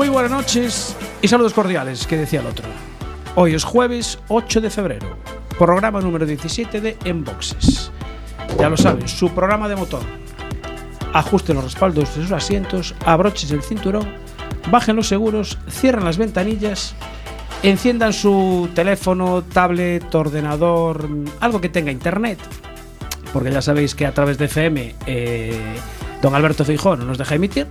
Muy buenas noches y saludos cordiales, que decía el otro. Hoy es jueves 8 de febrero, programa número 17 de Enboxes. Ya lo saben, su programa de motor. Ajusten los respaldos de sus asientos, abrochen el cinturón, bajen los seguros, cierren las ventanillas, enciendan su teléfono, tablet, ordenador, algo que tenga internet, porque ya sabéis que a través de FM eh, don Alberto Feijón no nos deja emitir,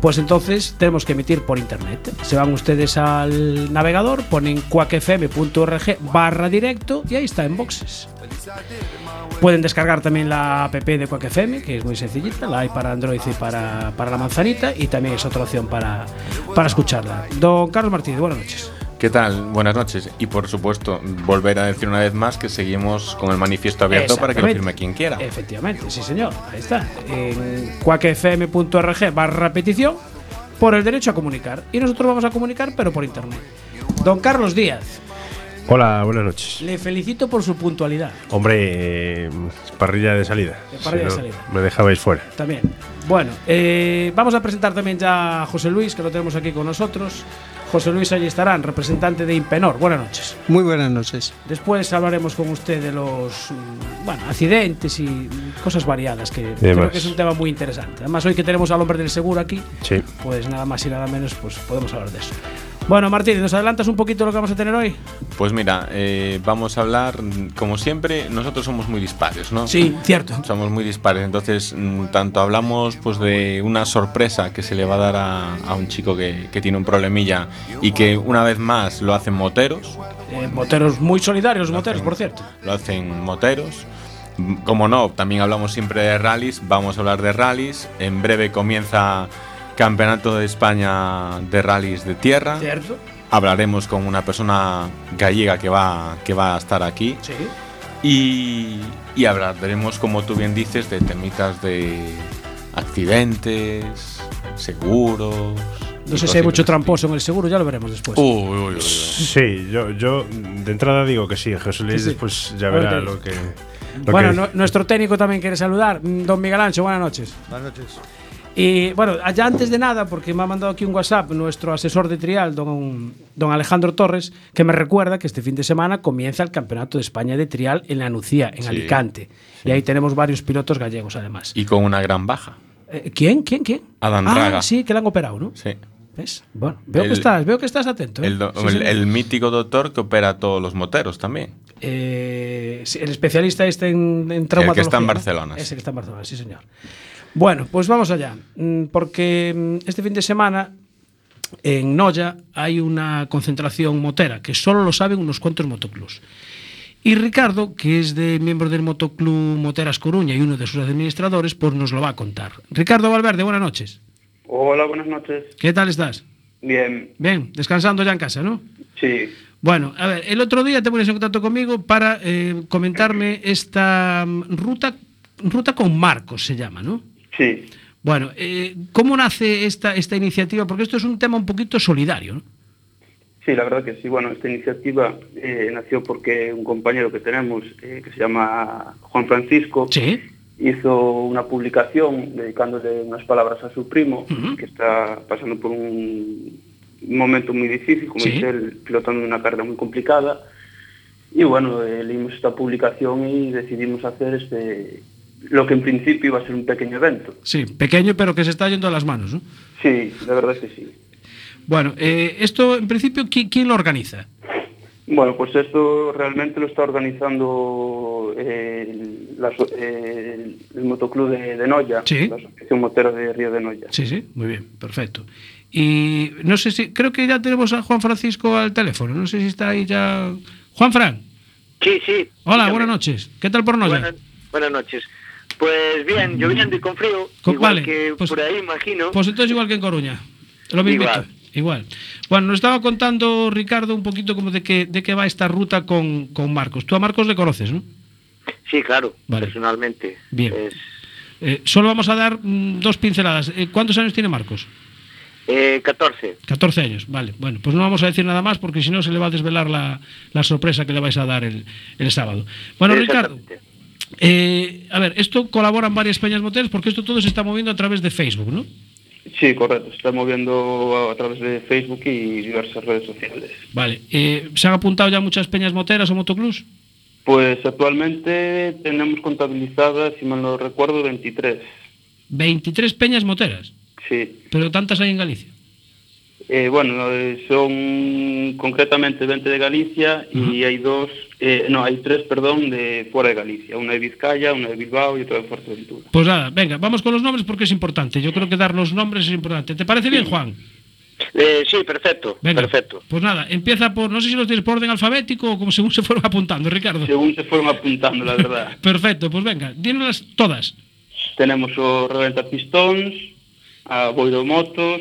pues entonces tenemos que emitir por internet. Se van ustedes al navegador, ponen cuacfm.org barra directo y ahí está en boxes. Pueden descargar también la app de Quack que es muy sencillita, la hay para Android y para, para la manzanita, y también es otra opción para, para escucharla. Don Carlos Martínez, buenas noches. ¿Qué tal? Buenas noches. Y por supuesto, volver a decir una vez más que seguimos con el manifiesto abierto para que lo firme quien quiera. Efectivamente, sí señor, ahí está. En cuacfm.org barra petición por el derecho a comunicar. Y nosotros vamos a comunicar, pero por internet. Don Carlos Díaz, Hola, buenas noches. le felicito por su puntualidad. Hombre, eh, parrilla de salida. De parrilla de Si no, salida. Me dejabais fuera. También. Bueno, eh, vamos a presentar también ya a José Luis, que lo tenemos aquí con nosotros. José Luis allí estarán, representante de Impenor. Buenas noches. Muy buenas noches. Después hablaremos con usted de los mm, bueno, accidentes y cosas variadas, que creo que es un tema muy interesante. Además, hoy que tenemos al hombre del seguro aquí, Sí. pues nada más y nada menos, pues podemos hablar de eso. Bueno, Martín, ¿nos adelantas un poquito lo que vamos a tener hoy? Pues mira, eh, vamos a hablar, como siempre, nosotros somos muy dispares, ¿no? Sí, cierto. Somos muy dispares, entonces mm, tanto hablamos pues de una sorpresa que se le va a dar a, a un chico que, que tiene un problemilla y que una vez más lo hacen moteros, Eh, moteros muy solidarios, moteros, por cierto. lo hacen moteros. Mm, Como no, también hablamos siempre de rallies, vamos a hablar de rallies. En breve comienza Campeonato de España de Rallies de Tierra. Cierto. Hablaremos con una persona gallega que va, que va a estar aquí. Sí. Y, y hablaremos, como tú bien dices, de temitas de accidentes, seguros. No sé si hay mucho tramposo en el seguro, ya lo veremos después. Uy, uy, uy, uy. Sí, yo, yo de entrada digo que sí. Jesús Luis Sí, sí. después ya verá lo que. lo Bueno, que- no- nuestro técnico también quiere saludar. Don Miguel Ancho, buenas noches. Buenas noches. Y bueno, allá antes de nada, porque me ha mandado aquí un WhatsApp nuestro asesor de trial, don, don Alejandro Torres, que me recuerda que este fin de semana comienza el Campeonato de España de trial en la Nucía, en Sí, Alicante. Y ahí tenemos varios pilotos gallegos, además. Y con una gran baja. Eh, ¿Quién? ¿Quién? ¿Quién? Adán ah, Raga. sí, que le han operado, ¿no? Sí. ¿Ves? Bueno, veo, que El- estás, veo que estás atento. ¿eh? El, do- Sí, el- el mítico doctor que opera a todos los moteros también. Eh, sí, el especialista este en, en traumatología. que está en ¿no? Barcelona, Ese sí. que está en Barcelona, sí, señor. Bueno, pues vamos allá. Mm, Porque mm, este fin de semana en Noya hay una concentración motera que solo lo saben unos cuantos motoclubs. Y Ricardo, que es de miembro del Motoclub Moteras Coruña y uno de sus administradores, pues nos lo va a contar. Ricardo Valverde, buenas noches. Hola, buenas noches. ¿Qué tal estás? Bien, Bien, descansando ya en casa, ¿no? sí, Bueno, a ver, el otro día te pones en contacto conmigo para eh, comentarme esta mm, ruta, ruta con Marcos, se llama, ¿no? Sí. Bueno, eh, ¿cómo nace esta, esta iniciativa? Porque esto es un tema un poquito solidario, ¿no? Sí, la verdad que sí. Bueno, esta iniciativa eh, nació porque un compañero que tenemos, eh, que se llama Juan Francisco, Sí. hizo una publicación dedicándole unas palabras a su primo, que está pasando por un momento muy difícil, como Sí. dice él, pilotando una carrera muy complicada. Y bueno, leímos esta publicación y decidimos hacer este lo que en principio iba a ser un pequeño evento. Sí, pequeño pero que se está yendo a las manos, ¿no? Sí, la verdad es que sí. Bueno, eh, esto en principio, ¿qui- ¿quién lo organiza? Bueno, pues esto realmente lo está organizando eh, el, la aso- eh, el motoclub de, de Noya, Sí. la Asociación Motera de Río de Noya. Sí, sí, muy bien, perfecto. Y no sé si, creo que ya tenemos a Juan Francisco al teléfono, no sé si está ahí ya. Juan Fran. Sí, sí. Hola, dígame. buenas noches. ¿Qué tal por Noya? Buenas, buenas noches. Pues bien, lloviendo y con frío, Co- igual vale, que pues- por ahí imagino. Pues entonces igual que en Coruña. Lo mismito. Igual. Igual. Bueno, nos estaba contando Ricardo un poquito como de qué de qué va esta ruta con, con Marcos. Tú a Marcos le conoces, ¿no? Sí, claro, Vale. personalmente. Bien. Es, Eh, solo vamos a dar mm, dos pinceladas. Eh, ¿Cuántos años tiene Marcos? eh, 14. 14 años, vale. Bueno, pues no vamos a decir nada más porque si no se le va a desvelar la, la sorpresa que le vais a dar el, el sábado. Bueno, Ricardo. Eh, a ver, esto colaboran varias peñas moteles porque esto todo se está moviendo a través de Facebook, ¿no? Sí, correcto. Se está moviendo a través de Facebook y diversas redes sociales. Vale. Eh, ¿Se han apuntado ya muchas peñas moteras o motoclubs? Pues actualmente tenemos contabilizadas, si mal no recuerdo, 23. 23 peñas moteras, Sí. pero tantas hay en Galicia. Eh, bueno, eh, son concretamente 20 de Galicia y hay dos, eh, no, hay tres, perdón, de fuera de Galicia. Una de Vizcaya, una de Bilbao y otra de Fuerteventura. Pues nada, venga, vamos con los nombres porque es importante. Yo creo que dar los nombres es importante. ¿Te parece bien, Juan? Eh, sí, perfecto. Venga. Perfecto. Pues nada, empieza por, no sé si los tienes por orden alfabético o como según se fueron apuntando, Ricardo. Según se fueron apuntando, la verdad. Perfecto, pues venga, dínoslas todas. Tenemos o Reventa Pistons, a Boiro Motos,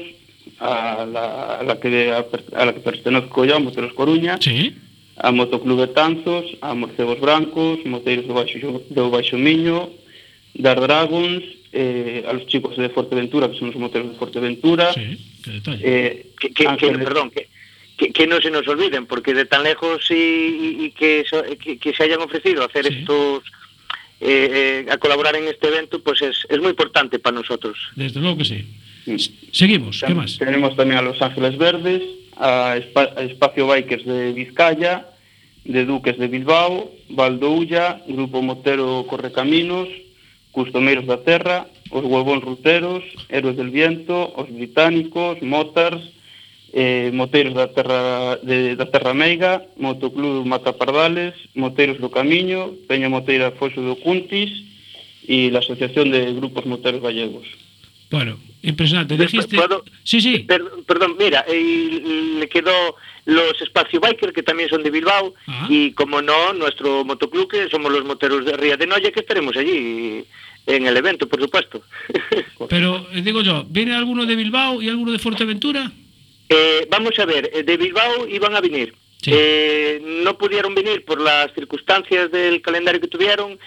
a la, a la que a, a la que pertenezco yo, a Moteros Coruña, Sí. a Motoclube Tanzos, a Morcegos Brancos, Moteiros do Baixo, do Baixo Miño, Dar Dragons, eh, a los chicos de Fuerteventura, que son os moteiros de Fuerteventura. Sí, que detalle. Eh, que, que, que, perdón, que, que, que non se nos olviden, porque de tan lejos y, y que, so, eh, que, que se hayan ofrecido a hacer sí. estos eh, eh, a colaborar en este evento, pues es, es muy importante para nosotros. Desde luego que sí. Seguimos, ¿qué más? Tenemos también a Los Ángeles Verdes, a, Espa a Espacio Bikers de Vizcaya, de Duques de Bilbao, Valdoulla, Grupo Motero Correcaminos, Customeiros da Terra, Os Huevón Ruteros, Héroes del Viento, Os Británicos, Motars, eh, Moteiros da Terra, de, da Terra Meiga, Motoclub Matapardales, Moteiros do Camiño, Peña Moteira Foxo do Cuntis e la Asociación de Grupos Moteros Gallegos. Bueno, impresionante. Dijiste... ¿puedo? Sí, sí. Per- perdón, mira, eh, le quedó los Espacio Biker, que también son de Bilbao, Ah. y como no, nuestro motoclub, que somos los moteros de Ría de Noya, que estaremos allí en el evento, por supuesto. Pero eh, digo yo, ¿viene alguno de Bilbao y alguno de Fuerteventura? Eh, vamos a ver, eh, de Bilbao iban a venir. Sí. Eh, no pudieron venir por las circunstancias del calendario que tuvieron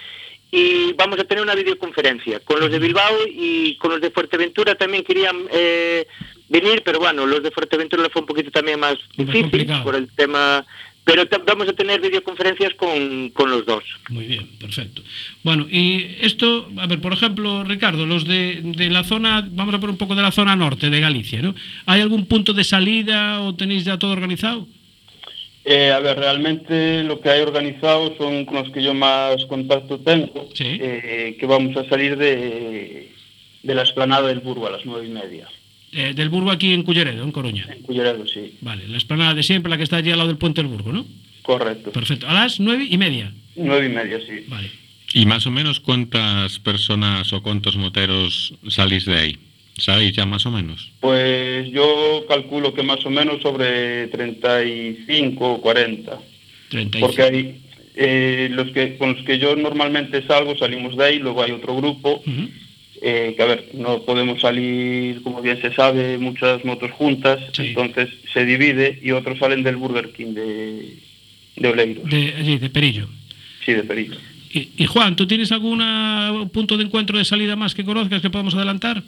y vamos a tener una videoconferencia con los de Bilbao y con los de Fuerteventura también querían eh, venir, pero bueno, los de Fuerteventura fue un poquito también más difícil por el tema, pero vamos a tener videoconferencias con, con los dos. Muy bien, perfecto. Bueno, y esto, a ver, por ejemplo, Ricardo, los de, de la zona, vamos a poner un poco de la zona norte de Galicia, ¿no? ¿Hay algún punto de salida o tenéis ya todo organizado? Eh, a ver, realmente lo que hay organizado son con los que yo más contacto tengo, Sí. eh, que vamos a salir de, de la esplanada del Burgo a las nueve y media, Eh, del Burgo aquí en Culleredo, en Coruña. en Culleredo, sí, Vale, la esplanada de siempre, la que está allí al lado del puente del Burgo, ¿no? correcto. Perfecto. A las nueve y media. Nueve y media, sí. Vale. ¿Y más o menos cuántas personas o cuántos moteros salís de ahí? ¿Sabéis ya más o menos? Pues yo calculo que más o menos sobre 35 o 40, 35. porque hay eh, los que con los que yo normalmente salgo, salimos de ahí, luego hay otro grupo, eh, que a ver, no podemos salir, como bien se sabe, muchas motos juntas, Sí. entonces se divide y otros salen del Burger King de, de Oleiros, De, allí, de Perillo. sí, de Perillo. Y, y, Juan, ¿tú tienes algún punto de encuentro de salida más que conozcas que podamos adelantar?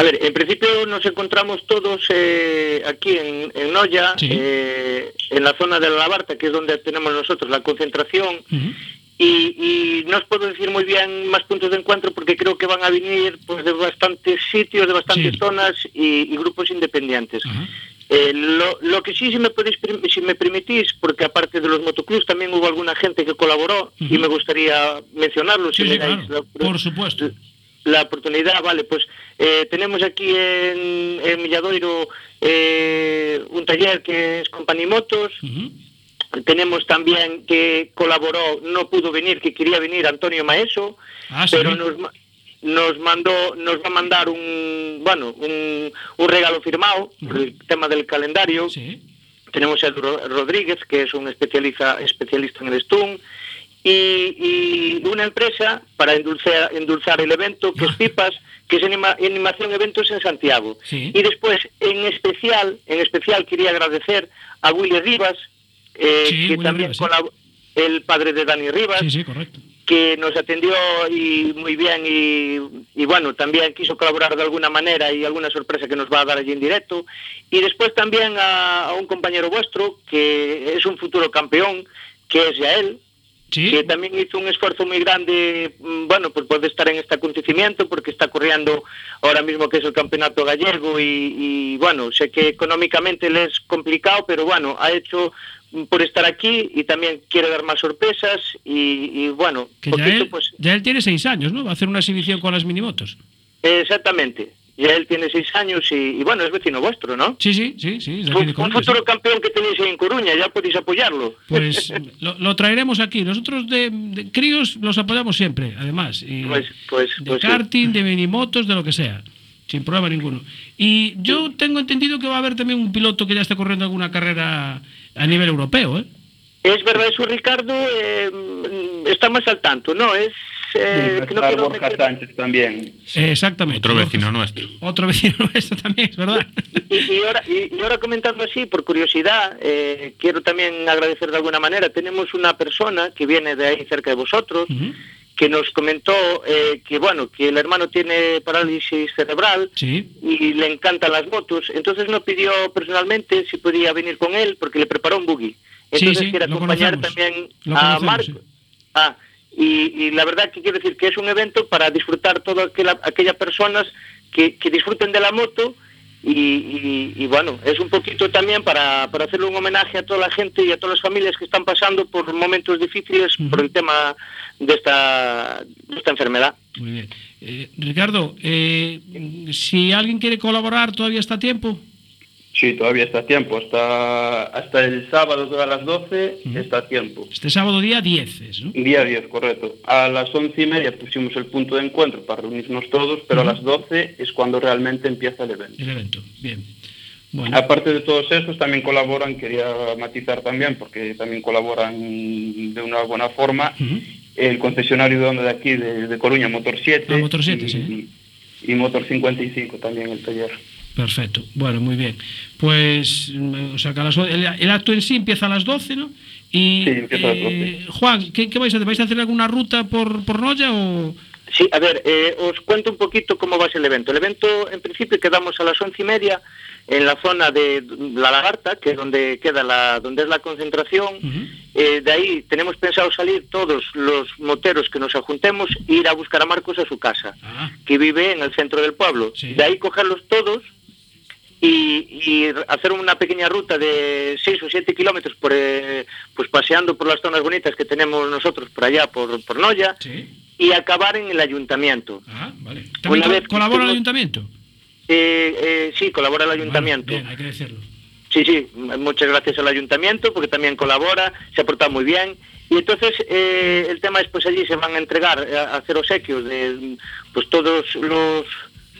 A ver, en principio nos encontramos todos eh, aquí en, en Noya, Sí. eh, en la zona de la Labarta, que es donde tenemos nosotros la concentración, y, y no os puedo decir muy bien más puntos de encuentro porque creo que van a venir pues de bastantes sitios, de bastantes Sí. zonas y, y grupos independientes. Eh, lo, lo que sí, si me, podéis, si me permitís, porque aparte de los motoclubs también hubo alguna gente que colaboró y me gustaría mencionarlo. Si sí, me dais claro. la- Por supuesto. la oportunidad, vale, pues eh, tenemos aquí en, en Milladoiro eh, un taller que es Companimotos, Ujú. tenemos también que colaboró, no pudo venir, que quería venir Antonio Maeso, Ah, sí. pero nos, nos mandó, nos va a mandar un, bueno, un, un regalo firmado por el tema del calendario, Sí. tenemos a Rodríguez, que es un especialista, especialista en el Stun, y, y una empresa para endulzar, endulzar el evento, que es Pipas, que es anima- Animación Eventos en Santiago. Sí. Y después, en especial, en especial quería agradecer a Willy Rivas, eh, Sí, que Willy también Rivas, sí. colab- el padre de Dani Rivas, que nos atendió y muy bien y, y bueno, también quiso colaborar de alguna manera y alguna sorpresa que nos va a dar allí en directo. Y después también a, a un compañero vuestro que es un futuro campeón, que es Yael, Sí. que también hizo un esfuerzo muy grande, mm, bueno, por poder estar en este acontecimiento, porque está corriendo ahora mismo que es el campeonato gallego y, y, bueno, sé que económicamente le es complicado, pero bueno, ha hecho mm, por estar aquí y también quiere dar más sorpresas y, y, bueno, Que ya poquito, él, pues ya él tiene seis años, ¿no? Va a hacer una exhibición con las minimotos. exactamente. Ya él tiene seis años y, y, bueno, es vecino vuestro, ¿no? Sí, sí, sí, sí. es Un, un futuro sí. campeón que tenéis ahí en Coruña, ya podéis apoyarlo. Pues lo, lo traeremos aquí. Nosotros de, de críos los apoyamos siempre, además. Y Pues- pues- de pues sí. karting, de minimotos, de lo que sea. Sin problema ninguno. Y yo tengo entendido que va a haber también un piloto que ya está corriendo alguna carrera a nivel europeo, ¿eh? Es verdad, eso Ricardo eh, está más al tanto, ¿no? Es eh, que quiero Borja meter- Sánchez también. Eh, Exactamente. Otro vecino nuestro. Otro vecino nuestro también, es verdad. Y, y ahora, y, y ahora comentando así, por curiosidad, eh, quiero también agradecer de alguna manera. Tenemos una persona que viene de ahí cerca de vosotros, que nos comentó eh, que bueno, que el hermano tiene parálisis cerebral Sí. y le encantan las motos. Entonces nos pidió personalmente si podía venir con él porque le preparó un buggy. Entonces sí, quiere lo acompañar también a Marco. sí. Ah, y, y la verdad que quiero decir que es un evento para disfrutar todas aquella, aquellas personas que, que disfruten de la moto y, y- y, bueno, es un poquito también para, para hacerle un homenaje a toda la gente y a todas las familias que están pasando por momentos difíciles por el tema de esta, de esta enfermedad. Muy bien. Eh, Ricardo, eh, si alguien quiere colaborar, ¿todavía está a tiempo? Sí, todavía está a tiempo. Hasta, hasta el sábado a las 12 Ujú. está a tiempo. Este sábado día 10, es, ¿no? Día 10, correcto. A las once y media pusimos el punto de encuentro para reunirnos todos, pero a las 12 es cuando realmente empieza el evento. El evento. Bien. Bueno, Aparte de todos esos, también colaboran, quería matizar también, porque también colaboran de una buena forma, el concesionario de onda de aquí, de, de Coruña, Motor 7. Ah, Motor 7, y, sí. Y Motor 55 también, el taller. Perfecto. Bueno, muy bien. Pues, o sea, que a las el, el acto en sí empieza a las 12, ¿no? Y, Sí, empieza a las eh, Juan, ¿qué, qué vais a hacer? ¿Vais a hacer alguna ruta por, por Noya o...? Sí, a ver, eh, os cuento un poquito cómo va a ser el evento. El evento, en principio, quedamos a las once y media en la zona de La Lagarta, que es donde queda la, donde es la concentración. Eh, de ahí tenemos pensado salir todos los moteros que nos ajuntemos e ir a buscar a Marcos a su casa, Ah, que vive en el centro del pueblo. Sí. De ahí cogerlos todos y, y hacer una pequeña ruta de 6 o 7 kilómetros por, eh, pues paseando por las zonas bonitas que tenemos nosotros por allá, por, por Noya, sí. y acabar en el ayuntamiento. Ah, vale. ¿También co- colabora el ayuntamiento? Eh, eh, sí, colabora el ayuntamiento. Bien, hay que decirlo. Sí, sí, muchas gracias al ayuntamiento porque también colabora, se ha portado muy bien. Y entonces eh, el tema es pues allí se van a entregar eh, a hacer obsequios de pues todos los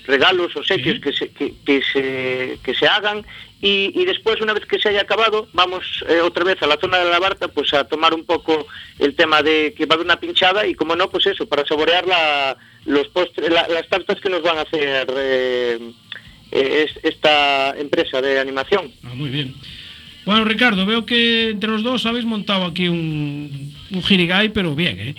regalos, obsequios Sí. que, se, que, que se, que se hagan y, y después una vez que se haya acabado vamos eh, otra vez a la zona de la Barta pues a tomar un poco el tema de que va a haber una pinchada y como no pues eso para saborear la, los postres, la- las tartas que nos van a hacer eh, es- esta empresa de animación. Ah, muy bien. Bueno, Ricardo, veo que entre los dos habéis montado aquí un, un jirigay, pero bien, ¿eh?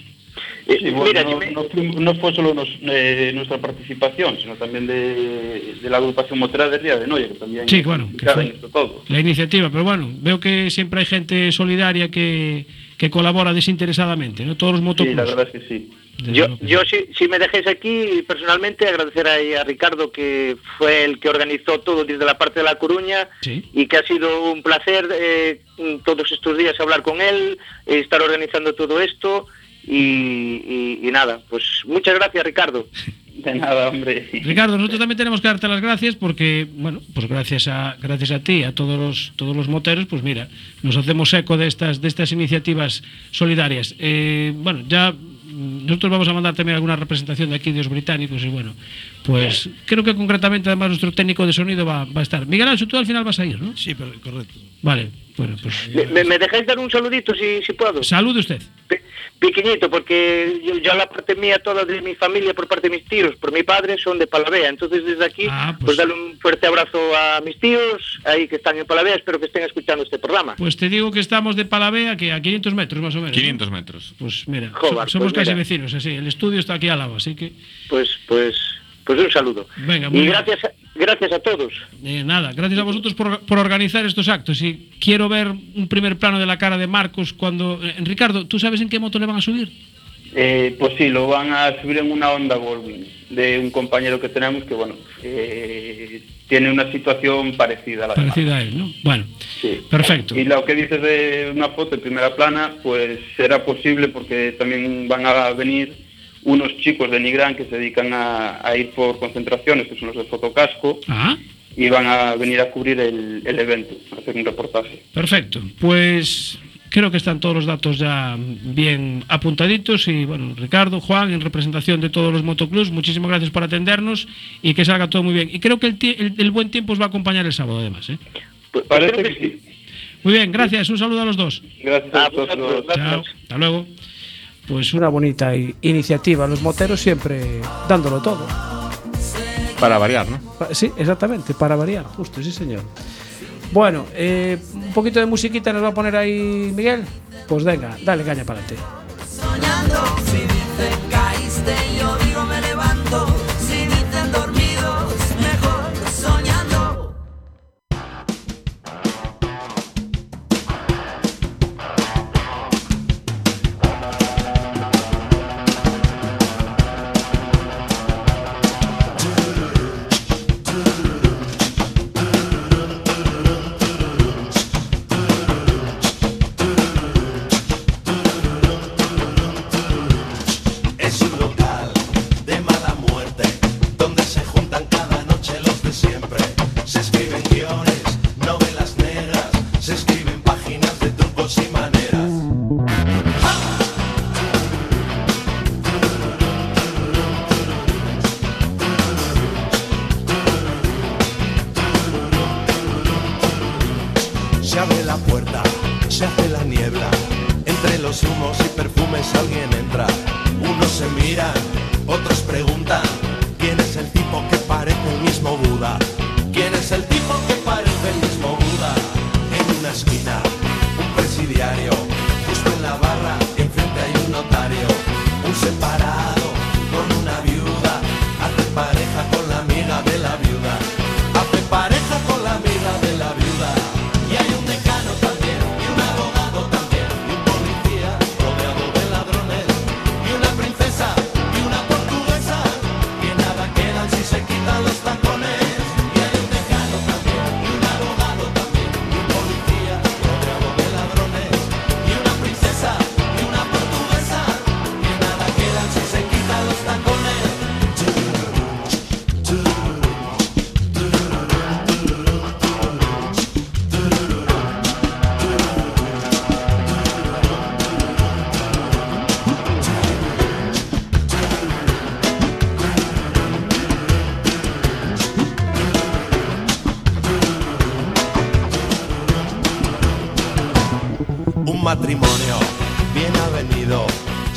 Eh, Sí, bueno, mira, no, me- no fuim- no fue solo nos- eh, nuestra participación, sino también de, de la agrupación motera de Ría de Noia, que también Sí, bueno, que fue- en esto todo. La iniciativa, pero bueno, veo que siempre hay gente solidaria que, que colabora desinteresadamente, ¿no? Todos los Sí, motoclubs. la verdad es que sí. Desde yo, que yo sí. si, si me dejáis aquí, personalmente agradecer ahí a Ricardo, que fue el que organizó todo desde la parte de La Coruña Sí. y que ha sido un placer eh, todos estos días hablar con él, estar organizando todo esto y, y- y nada, pues muchas gracias Ricardo. De nada, hombre. Ricardo, nosotros también tenemos que darte las gracias porque, bueno, pues gracias a gracias a ti, a todos los todos los moteros, pues mira, nos hacemos eco de estas de estas iniciativas solidarias. Eh, bueno, ya mm, nosotros vamos a mandar también alguna representación de aquí de los británicos y bueno, pues creo que concretamente además nuestro técnico de sonido va, va a estar. Miguel Ancho, tú al final vas a ir, ¿no? Sí, pero correcto. Vale, bueno, pues ¿Me, me- me dejáis dar un saludito si, si puedo? salude usted. Pe- Pequeñito, porque yo, yo la parte mía, toda de mi familia, por parte de mis tíos, por mi padre, son de Palavea. Entonces, desde aquí, Ah, pues- pues, darle un fuerte abrazo a mis tíos, ahí que están en Palavea. Espero que estén escuchando este programa. Pues te digo que estamos de Palavea que a 500 metros más o menos. ¿no? 500 metros. Pues mira, Joder, somos pues casi mira. vecinos, así. El estudio está aquí al lado, así que Pues, pues, pues un saludo. Venga, muy y gracias, a- gracias a todos. eh, nada, gracias a vosotros por, por organizar estos actos. Y quiero ver un primer plano de la cara de Marcos cuando. eh, Ricardo, ¿tú sabes en qué moto le van a subir? Eh, pues sí, lo van a subir en una Honda Goldwing de un compañero que tenemos que, bueno, eh, tiene una situación parecida a la de Parecida a él, ¿no? Bueno, Sí. perfecto. Y lo que dices de una foto en primera plana, pues será posible porque también van a venir unos chicos de Nigrán que se dedican a, a ir por concentraciones, que son los de fotocasco, Ah, y van a venir a cubrir el, el evento, a hacer un reportaje. perfecto. Pues creo que están todos los datos ya bien apuntaditos. Y bueno, Ricardo, Juan, en representación de todos los motoclubs, muchísimas gracias por atendernos y que salga todo muy bien. Y creo que el, tie- el- el buen tiempo os va a acompañar el sábado, además. ¿eh? Pues, pues Parece que sí. Muy bien, gracias. Un saludo a los dos. Gracias Ah, a vosotros. vosotros, gracias. Chao. Hasta luego. Pues una bonita iniciativa. Los moteros siempre dándolo todo. Para variar, ¿no? Sí, exactamente, para variar, justo, sí, señor. Bueno, eh, un poquito de musiquita nos va a poner ahí Miguel. Pues venga, dale caña para adelante.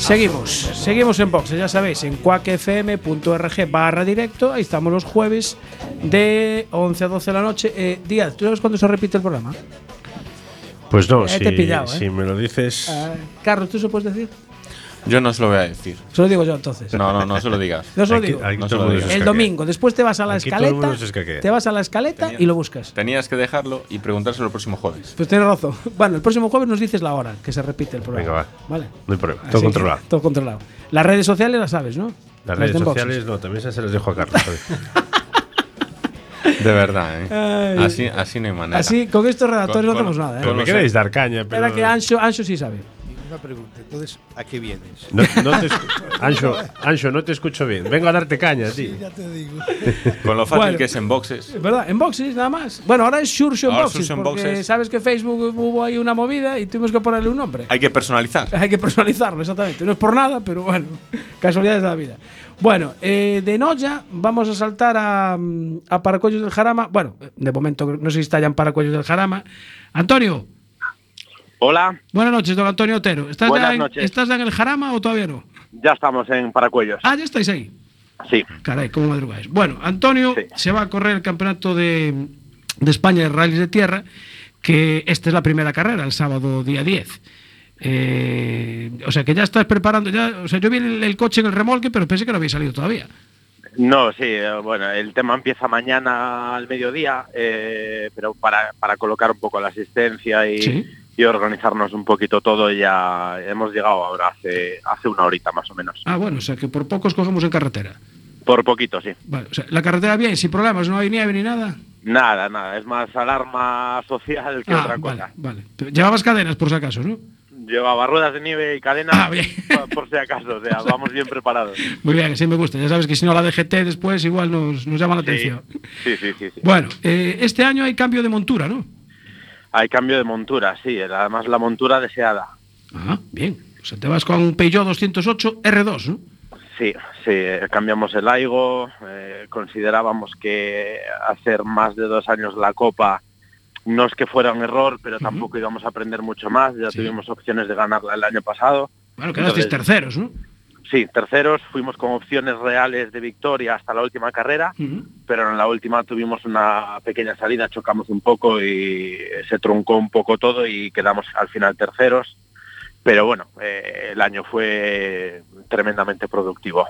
Seguimos, seguimos en boxes, ya sabéis, en cuacfm.org barra directo. Ahí estamos los jueves de 11 a 12 de la noche. Eh, Díaz, ¿tú sabes cuándo se repite el programa? Pues no, Eh, si, te he pillado, ¿eh? si me lo dices. Ah, Carlos, ¿tú se puedes decir? Yo no se lo voy a decir. Se lo digo yo entonces. No, no, no se lo digas. No se lo digo. aquí No se lo se El domingo, después te vas a la Aquí todo el escaleta. mundo se escaquea. Te vas a la escaleta y lo buscas. Tenías que dejarlo y preguntárselo el próximo jueves. Pues tienes razón. Bueno, el próximo jueves nos dices la hora que se repite el programa. Venga, va. Vale. No hay problema. Así Todo que, controlado. Todo controlado. Las redes sociales las sabes, ¿no? Las de redes sociales, no, también esas se las dejo a Carlos. De verdad, ¿eh? Ay. Así, así no hay manera. Así, con estos redactores Con- no hacemos nada, ¿eh? Pero me queréis dar caña, pero. Espera que Ancho, Ancho sí sabe. Una pregunta. Entonces, ¿a qué vienes? No, no te Ancho, Ancho, no te escucho bien. Vengo a darte caña, tío. Sí, ya te digo. Con lo fácil Bueno. que es en boxes. Es verdad, en boxes nada más. Bueno, ahora es en Ahora boxes, porque boxes. sabes que Facebook hubo ahí una movida y tuvimos que ponerle un nombre. Hay que personalizar. Hay que personalizarlo, exactamente. No es por nada, pero bueno, casualidades de la vida. Bueno, eh, de Noya vamos a saltar a, mm, a Paracuellos del Jarama. Bueno, de momento no sé si está ya en Paracuellos del Jarama. Antonio, Hola, buenas noches, don Antonio Otero. ¿Estás, Buenas ya en, noches. ¿Estás ya en el Jarama o todavía no? ya estamos en Paracuellos. Ah, ya estáis ahí. Sí, Caray, cómo madrugáis. Bueno, Antonio Sí. se va a correr el campeonato de, de España de rallies de tierra, que esta es la primera carrera, el sábado día 10. Eh, o sea que ya estás preparando, ya, o sea, yo vi el, el coche en el remolque, pero pensé que no había salido todavía. no, sí, eh, bueno, el tema empieza mañana al mediodía, eh, pero para, para colocar un poco la asistencia y, Sí. Y organizarnos un poquito todo, ya hemos llegado ahora hace, hace una horita más o menos. Ah, bueno, o sea que por pocos cogemos en carretera. Por poquito, sí. Vale, o sea, la carretera bien, sin problemas, no hay nieve ni nada. Nada, nada, es más alarma social que Ah, otra cosa. vale. Llevabas cadenas por si acaso, ¿no? Llevaba ruedas de nieve y cadena Ah, bien. por, por si acaso, o sea, vamos bien preparados. Muy bien, así me gusta. Ya sabes que si no la DGT después igual nos, nos llama la Sí, atención. sí, sí, sí. sí. Bueno, eh, este año hay cambio de montura, ¿no? Hay cambio de montura, sí, además la montura deseada. Ah, bien. O sea, te vas con un Peugeot 208 R2, ¿no? Sí, sí, eh, cambiamos el AIGO, eh, considerábamos que hacer más de dos años la Copa no es que fuera un error, pero tampoco íbamos a aprender mucho más, ya Sí. tuvimos opciones de ganarla el año pasado. Bueno, quedasteis Entonces, terceros, ¿no? Sí, terceros, fuimos con opciones reales de victoria hasta la última carrera, pero en la última tuvimos una pequeña salida, chocamos un poco y se truncó un poco todo y quedamos al final terceros. Pero bueno, eh, el año fue tremendamente productivo.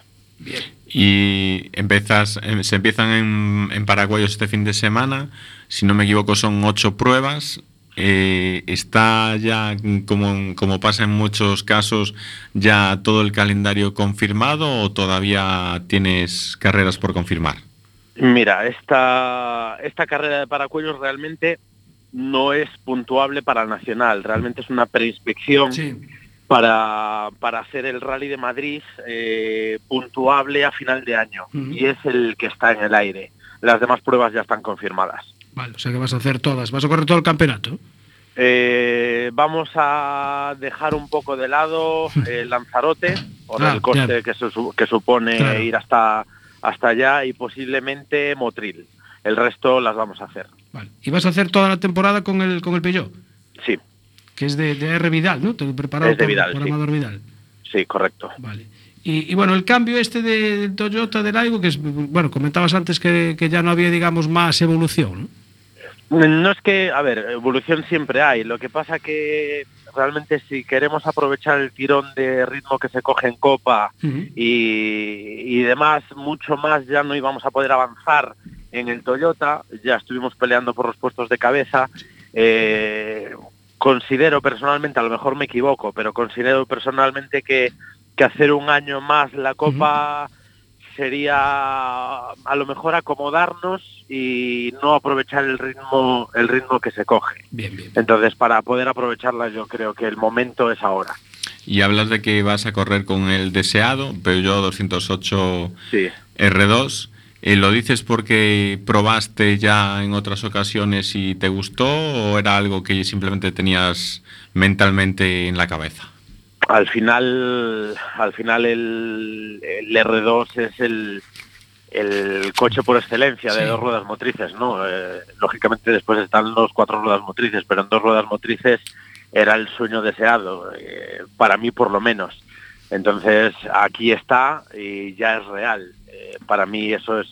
Y empiezas, em, se empiezan en, en Paraguayos este fin de semana. Si no me equivoco, son ocho pruebas. Eh, ¿Está ya, como, como pasa en muchos casos, ya todo el calendario confirmado o todavía tienes carreras por confirmar? Mira, esta, esta carrera de paracuellos realmente no es puntuable para el Nacional, realmente es una preinspección Sí. para, para hacer el Rally de Madrid eh, puntuable a final de año y es el que está en el aire. Las demás pruebas ya están confirmadas. Vale, o sea que vas a hacer todas. Vas a correr todo el campeonato. Eh, vamos a dejar un poco de lado el Lanzarote por Ah, el coste claro. que, su- que supone Claro. ir hasta, hasta allá y posiblemente Motril. El resto las vamos a hacer. Vale. Y vas a hacer toda la temporada con el, con el Peugeot, Sí, que es de, de R. Vidal, ¿no? Te preparado Es de por, Vidal, por sí. Amador Vidal. sí, correcto. Vale. Y, y bueno, el cambio este de, del Toyota del Aigo, que es, bueno, comentabas antes que, que ya no había, digamos, más evolución, ¿no? No es que, a ver, evolución siempre hay. Lo que pasa que realmente si queremos aprovechar el tirón de ritmo que se coge en Copa y, y demás, mucho más ya no íbamos a poder avanzar en el Toyota. Ya estuvimos peleando por los puestos de cabeza. Eh, considero personalmente, a lo mejor me equivoco, pero considero personalmente que, que hacer un año más la Copa sería a lo mejor acomodarnos y no aprovechar el ritmo el ritmo que se coge. Bien, bien. Entonces, para poder aprovecharla, yo creo que el momento es ahora. Y hablas de que vas a correr con el deseado Peugeot 208 Sí. R2. Eh, ¿Lo dices porque probaste ya en otras ocasiones y te gustó o era algo que simplemente tenías mentalmente en la cabeza? Al final, al final el, el R2 es el, el coche por excelencia de Sí. dos ruedas motrices, ¿no? Eh, lógicamente después están los cuatro ruedas motrices, pero en dos ruedas motrices era el sueño deseado, eh, para mí por lo menos. Entonces aquí está y ya es real. Eh, para mí eso es,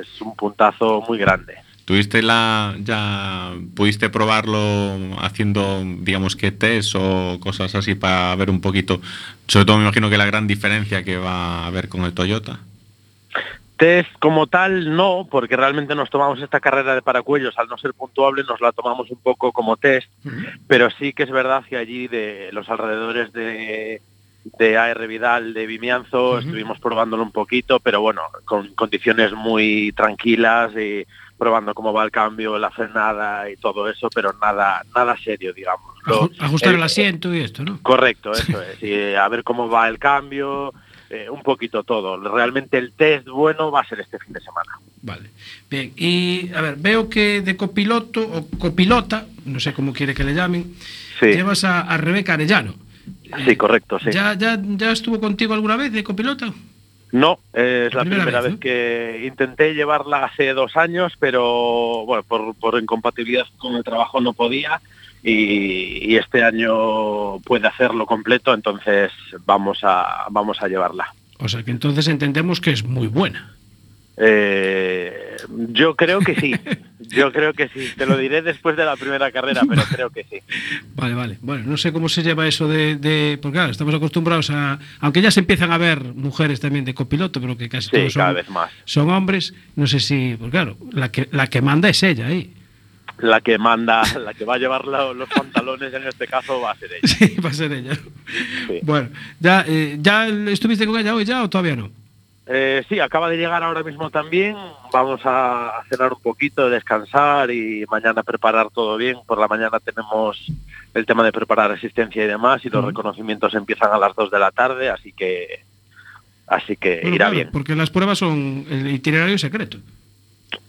es un puntazo muy grande. ¿Tuviste la ya pudiste probarlo haciendo digamos que test o cosas así para ver un poquito, sobre todo me imagino que la gran diferencia que va a haber con el Toyota? Test como tal no, porque realmente nos tomamos esta carrera de paracuellos, al no ser puntuable nos la tomamos un poco como test, pero sí que es verdad que allí de los alrededores de, de AR Vidal, de Vimianzo, estuvimos probándolo un poquito, pero bueno, con condiciones muy tranquilas y probando cómo va el cambio, la frenada y todo eso, pero nada, nada serio, digamos. Lo- Aju- Ajustar el eh, asiento y esto, ¿no? Correcto, eso es. Y a ver cómo va el cambio, eh, un poquito todo. Realmente el test bueno va a ser este fin de semana. Vale. Bien, y a ver, veo que de copiloto o copilota, no sé cómo quiere que le llamen, Sí. llevas a, a Rebeca Arellano. Sí, correcto, sí. ¿Ya, ya, ¿Ya estuvo contigo alguna vez de copilota? No, es la Primera primera, vez, vez, que intenté llevarla hace dos años, pero bueno, por, por incompatibilidad con el trabajo no podía y, y este año puede hacerlo completo, entonces vamos a, vamos a llevarla. O sea que entonces entendemos que es muy buena. Eh, yo creo que sí, yo creo que sí. Te lo diré después de la primera carrera, pero creo que sí. Vale, vale. Bueno, no sé cómo se lleva eso de... de porque claro, estamos acostumbrados a... Aunque ya se empiezan a ver mujeres también de copiloto, pero que casi Sí, todos son, cada vez más. son hombres. No sé si... Porque claro, la que, la que manda es ella ahí. La que manda, la que va a llevar los pantalones en este caso va a ser ella. Sí, va a ser ella. Bueno, ¿ya, eh, ¿ya estuviste con ella hoy ya o todavía no? Eh, sí, acaba de llegar ahora mismo también. Vamos a cenar un poquito, descansar y mañana preparar todo bien. Por la mañana tenemos el tema de preparar resistencia y demás y los reconocimientos empiezan a las 2 de la tarde, así que así que Bueno, irá claro, bien. Porque las pruebas son el itinerario secreto.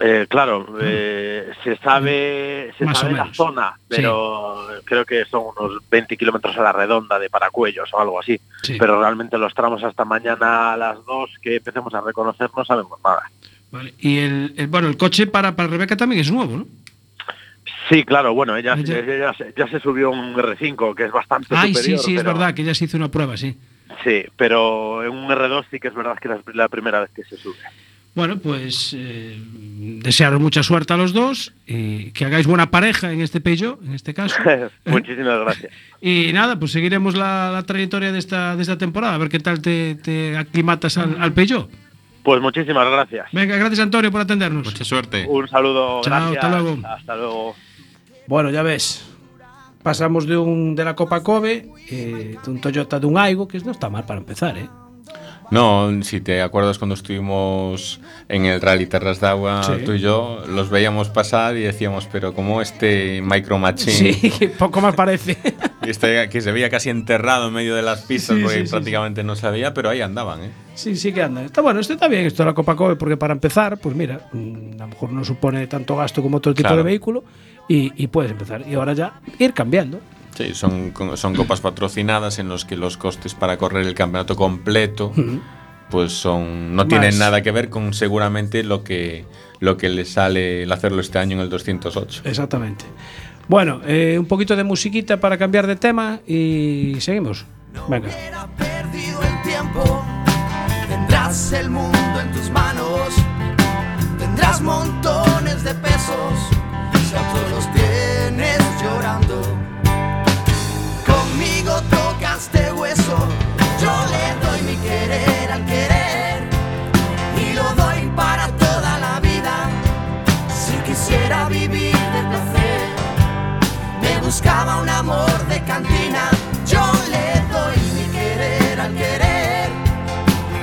Eh, claro, eh, se sabe, se Más o sabe la zona, pero creo que son unos 20 kilómetros a la redonda de Paracuellos o algo así. Sí. Pero realmente los tramos hasta mañana a las 2 que empecemos a reconocer no sabemos nada. Vale. Y el, el- bueno, el coche para, para Rebeca también es nuevo, ¿no? Sí, claro, bueno, ella, Ella- ella ya, se, ya se subió un R5, que es bastante Ay, sí, superior. sí, es pero- verdad que ya se hizo una prueba, sí. Sí, pero en un R2 sí que es verdad que es la primera vez que se sube. Bueno, pues eh, desearos mucha suerte a los dos y que hagáis buena pareja en este Peugeot, en este caso. Muchísimas gracias. Y nada, pues seguiremos la, la trayectoria de esta, de esta temporada, a ver qué tal te, te aclimatas al, al Peugeot. Pues muchísimas gracias. Venga, gracias Antonio por atendernos. Mucha suerte. Un saludo, Chao, gracias. hasta luego. Hasta luego. Bueno, ya ves. Pasamos de un de la Copa Kobe, eh, de un Toyota de un Aigo, que no está mal para empezar, ¿eh? No, si te acuerdas cuando estuvimos en el Rally Terras de Agua, Sí. tú y yo, los veíamos pasar y decíamos, pero como este Micro Machine, Sí, poco más parece. este que se veía casi enterrado en medio de las pistas Sí, porque sí, prácticamente no sabía, pero ahí andaban, ¿eh? Sí, sí que anda. Está bueno, esto está bien, esto de la Copa Kobe, porque para empezar, pues mira, mm, a lo mejor no supone tanto gasto como otro tipo Claro. de vehículo y, y puedes empezar. Y ahora ya ir cambiando. Sí, son, son copas patrocinadas en los que los costes para correr el campeonato completo pues son no Más. tienen nada que ver con seguramente lo que lo que le sale el hacerlo este año en el 208. Exactamente. Bueno, eh, un poquito de musiquita para cambiar de tema y seguimos. Venga. perdido el tiempo. Tendrás el mundo en tus manos. Tendrás montones de pesos. Si a todos los tienes llorando. Conmigo tocaste hueso. Yo le doy mi querer al querer. Y lo doy para toda la vida. Si quisiera vivir de placer. Me buscaba un amor de cantina. Yo le doy mi querer al querer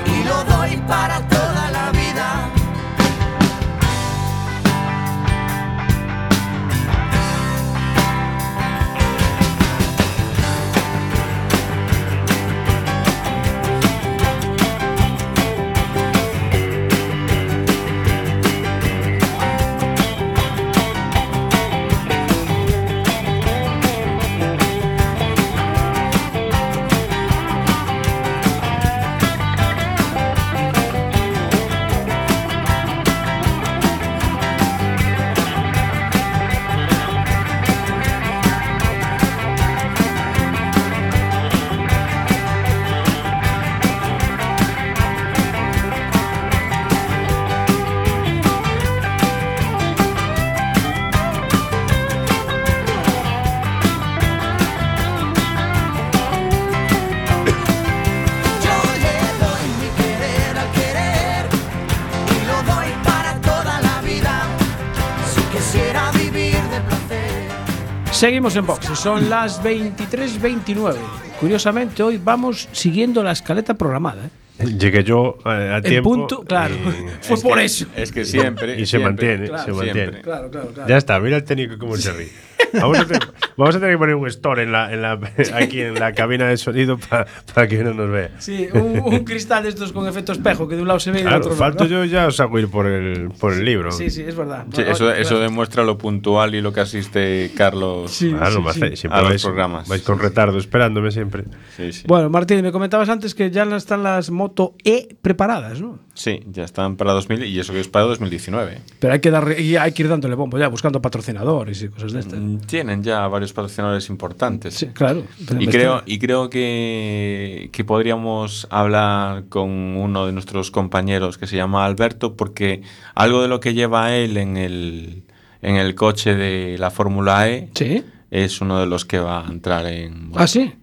y lo doy para Seguimos en boxes, son las 23.29. Curiosamente, hoy vamos siguiendo la escaleta programada. ¿eh? Llegué yo eh, a tiempo. punto, claro. y- Fue por eso. Es que siempre. Y se siempre, mantiene, Claro, se mantiene. Claro, claro. Ya está, mira el técnico cómo se ríe. Vamos a, tener, vamos a tener que poner un store en la, en la, aquí en la cabina de sonido para que no nos vea. Sí, un, un cristal de estos con efecto espejo que de un lado se ve y del Claro, otro no, falto ¿no? yo ya os hago ir por el, por el libro. Sí, sí, es verdad. Sí, Bueno, eso, eso claro. demuestra lo puntual y lo que asiste Carlos Sí, sí, me sí. hace- siempre a los vais, programas. vais con retardo esperándome siempre. Sí, sí. Bueno, Martín, me comentabas antes que ya están las Moto E preparadas, ¿no? Sí, ya están para 2000 y eso que es para 2019. Pero hay que, dar, y hay que ir dándole bombo ya, buscando patrocinadores y cosas de estas. Mm, Tienen ya varios patrocinadores importantes. Sí, claro. Y creo, y creo que, que podríamos hablar con uno de nuestros compañeros que se llama Alberto, porque algo de lo que lleva él en el, en el coche de la Fórmula E Sí. es uno de los que va a entrar en... Ah, sí.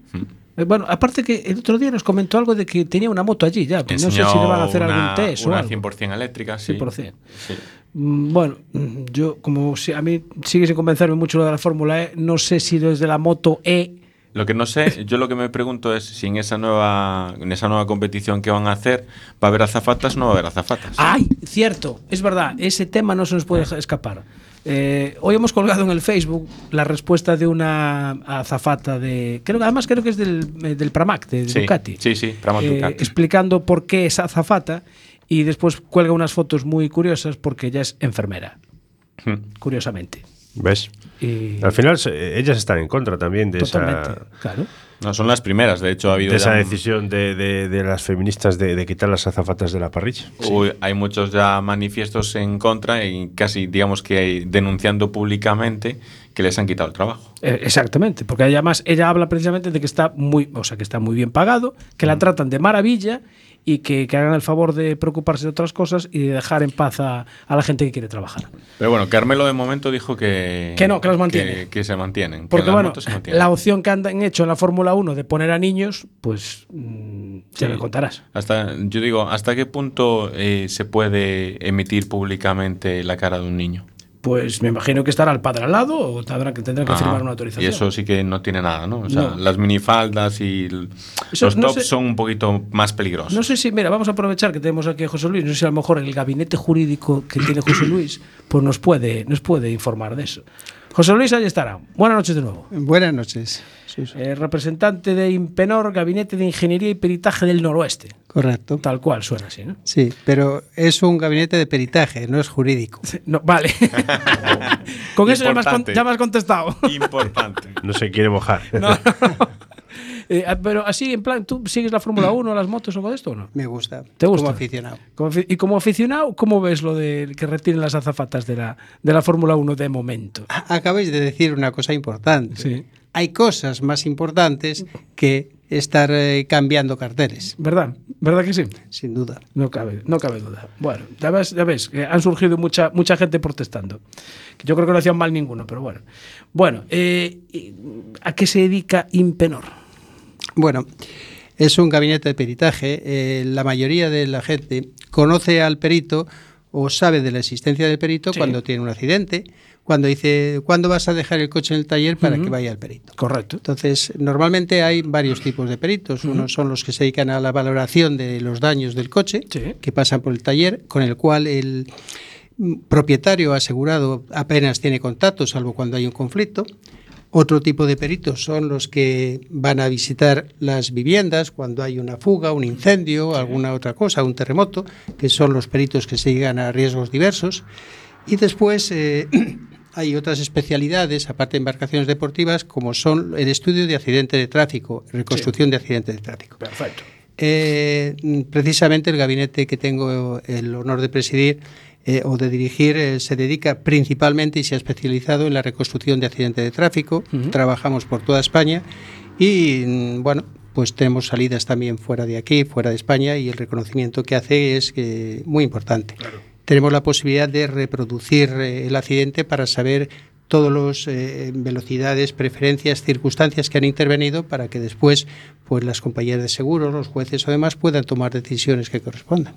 Eh, Bueno, aparte que el otro día nos comentó algo de que tenía una moto allí ya. pues no sé si le van a hacer Enseñó algún test o una algo. 100% eléctrica, sí. 100%. Sí. Mm, Bueno, mm, yo como si a mí sigue sin convencerme mucho lo de la Fórmula E, no sé si desde la moto E Lo que no sé, yo lo que me pregunto es si en esa nueva, en esa nueva competición que van a hacer va a haber azafatas o no va a haber azafatas. ¡Ay! Cierto, es verdad, ese tema no se nos puede escapar. Eh, hoy hemos colgado en el Facebook la respuesta de una azafata de. Creo que además creo que es del, eh, del Pramac, de, de Sí, Ducati. sí, sí, Pramac Eh, Ducati. Explicando por qué es azafata y después cuelga unas fotos muy curiosas porque ella es enfermera, Hmm. curiosamente. ¿Ves? Y Al final ellas están en contra también de totalmente, esa, claro. No, son las primeras, de hecho ha habido de esa ya- decisión de, de- de las feministas de, de quitar las azafatas de la parrilla. Uy, hay muchos ya manifiestos en contra y casi, digamos que denunciando públicamente que les han quitado el trabajo. Eh, exactamente, porque además ella habla precisamente de que está muy, o sea, que está muy bien pagado, que la tratan de maravilla y que, que hagan el favor de preocuparse de otras cosas y de dejar en paz a, a la gente que quiere trabajar. Pero bueno, Carmelo de momento dijo que... Que no, que las mantiene. Que, que se mantienen. que Porque bueno, se mantienen. la opción que han hecho en la Fórmula 1 de poner a niños, pues mm, Sí. me contarás. Hasta, yo digo, ¿hasta qué punto eh, se puede emitir públicamente la cara de un niño? Pues me imagino que estará el padre al lado o tendrán que, tendrán que Ah, firmar una autorización. Y eso sí que no tiene nada, ¿no? O sea, No. las minifaldas y Eso los no tops sé- son un poquito más peligrosos. No sé si, mira, vamos a aprovechar que tenemos aquí a José Luis, no sé si a lo mejor el gabinete jurídico que tiene José Luis, pues nos puede, nos puede informar de eso. José Luis, ahí estará. Buenas noches de nuevo. Buenas noches. Eh, representante de Impenor, Gabinete de Ingeniería y Peritaje del Noroeste. Correcto. Tal cual suena así, ¿no? Sí, pero es un gabinete de peritaje, no es jurídico. No, vale. Con eso ya me, has, con- Importante. ya me has contestado. Importante. No se quiere mojar. No, no. Eh, ah, pero así, en plan, ¿tú sigues la Fórmula 1, las motos o algo de esto o no? Me gusta. ¿Te gusta? Como aficionado. Como y como aficionado, ¿cómo ves lo de que retiren las azafatas de la, de la Fórmula 1 de momento? Acabáis de decir una cosa importante. Sí. Hay cosas más importantes que estar eh, cambiando carteles, ¿Verdad? ¿Verdad que sí? sin duda. No cabe, no cabe duda. Bueno, ya ves, ya ves que han surgido mucha, mucha gente protestando. Yo creo que no hacían mal ninguno, pero bueno. Bueno, eh, ¿a qué se dedica Impenor? Bueno, es un gabinete de peritaje. eh, la mayoría de la gente conoce al perito o sabe de la existencia del perito Sí. cuando tiene un accidente, cuando dice, ¿cuándo vas a dejar el coche en el taller para que vaya al perito? Correcto. Entonces, normalmente hay varios tipos de peritos. Unos son los que se dedican a la valoración de los daños del coche, Sí. que pasan por el taller, con el cual el propietario asegurado apenas tiene contacto, salvo cuando hay un conflicto. Otro tipo de peritos son los que van a visitar las viviendas cuando hay una fuga, un incendio, alguna otra cosa, un terremoto, que son los peritos que se llegan a riesgos diversos. Y después eh, hay otras especialidades, aparte de embarcaciones deportivas, como son el estudio de accidente de tráfico, reconstrucción de accidente de tráfico. Perfecto. Eh, precisamente el gabinete que tengo el honor de presidir eh, o de dirigir eh, se dedica principalmente y se ha especializado en la reconstrucción de accidentes de tráfico. Trabajamos por toda España y mm, bueno, pues tenemos salidas también fuera de aquí, fuera de España y el reconocimiento que hace es eh, muy importante. Tenemos la posibilidad de reproducir eh, el accidente para saber todos los eh, velocidades, preferencias, circunstancias que han intervenido para que después pues las compañías de seguros, los jueces o demás puedan tomar decisiones que correspondan.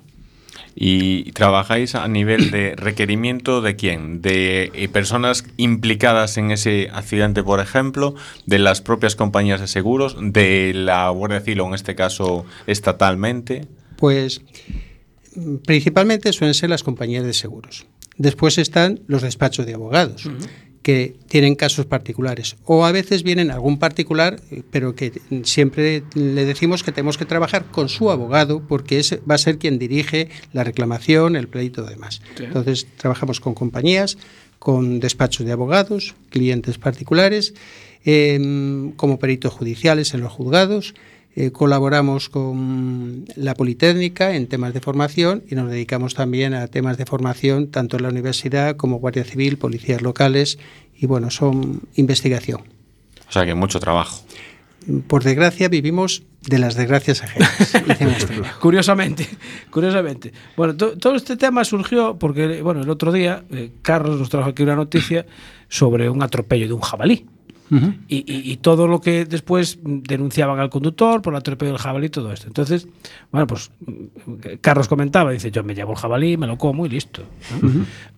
¿Y trabajáis a nivel de requerimiento de quién? ¿De eh, personas implicadas en ese accidente, por ejemplo? ¿De las propias compañías de seguros? ¿De la Guardia Civil o en este caso estatalmente? Pues principalmente suelen ser las compañías de seguros. Después están los despachos de abogados, que tienen casos particulares. O a veces vienen algún particular, pero que siempre le decimos que tenemos que trabajar con su abogado porque ese va a ser quien dirige la reclamación, el pleito y demás. Sí. Entonces trabajamos con compañías, con despachos de abogados, clientes particulares, eh, como peritos judiciales en los juzgados. Eh, colaboramos con la Politécnica en temas de formación y nos dedicamos también a temas de formación tanto en la universidad como Guardia Civil, policías locales y bueno, son investigación. O sea que mucho trabajo. Por desgracia vivimos de las desgracias ajenas. Asturias. Curiosamente, curiosamente. Bueno, to- todo este tema surgió porque, bueno, el otro día eh, Carlos nos trajo aquí una noticia sobre un atropello de un jabalí. Y, y- y todo lo que después mm, denunciaban al conductor por el atropello del jabalí y todo esto. Entonces, bueno, pues mm, Carlos comentaba, dice, yo me llevo el jabalí, me lo como y listo. ¿no?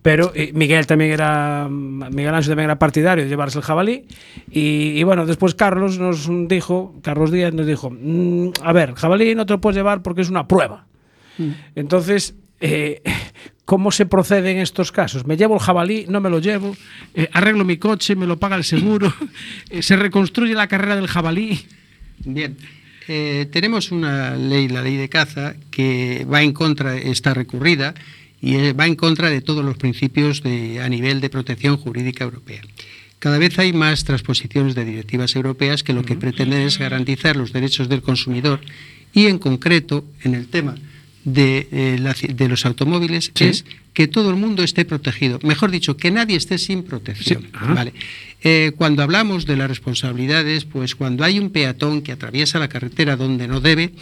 Pero eh, Miguel también era, mm, Miguel Ángel también era partidario de llevarse el jabalí. Y, y bueno, después Carlos nos dijo, Carlos Díaz nos dijo, "Mm, a ver, jabalí no te lo puedes llevar porque es una prueba. Entonces, eh, ¿cómo se procede en estos casos? Me llevo el jabalí, no me lo llevo, eh, arreglo mi coche, me lo paga el seguro, eh, se reconstruye la carrera del jabalí. Bien. Eh, tenemos una ley, la ley de caza, que va en contra, está recurrida y va en contra de todos los principios de, a nivel de protección jurídica europea. Cada vez hay más transposiciones de directivas europeas que lo que pretenden es garantizar los derechos del consumidor y, en concreto, en el tema de, eh, la de los automóviles, Sí. es que todo el mundo esté protegido. Mejor dicho, que nadie esté sin protección. Sí. ¿vale? Eh, cuando hablamos de las responsabilidades, pues cuando hay un peatón que atraviesa la carretera donde no debe,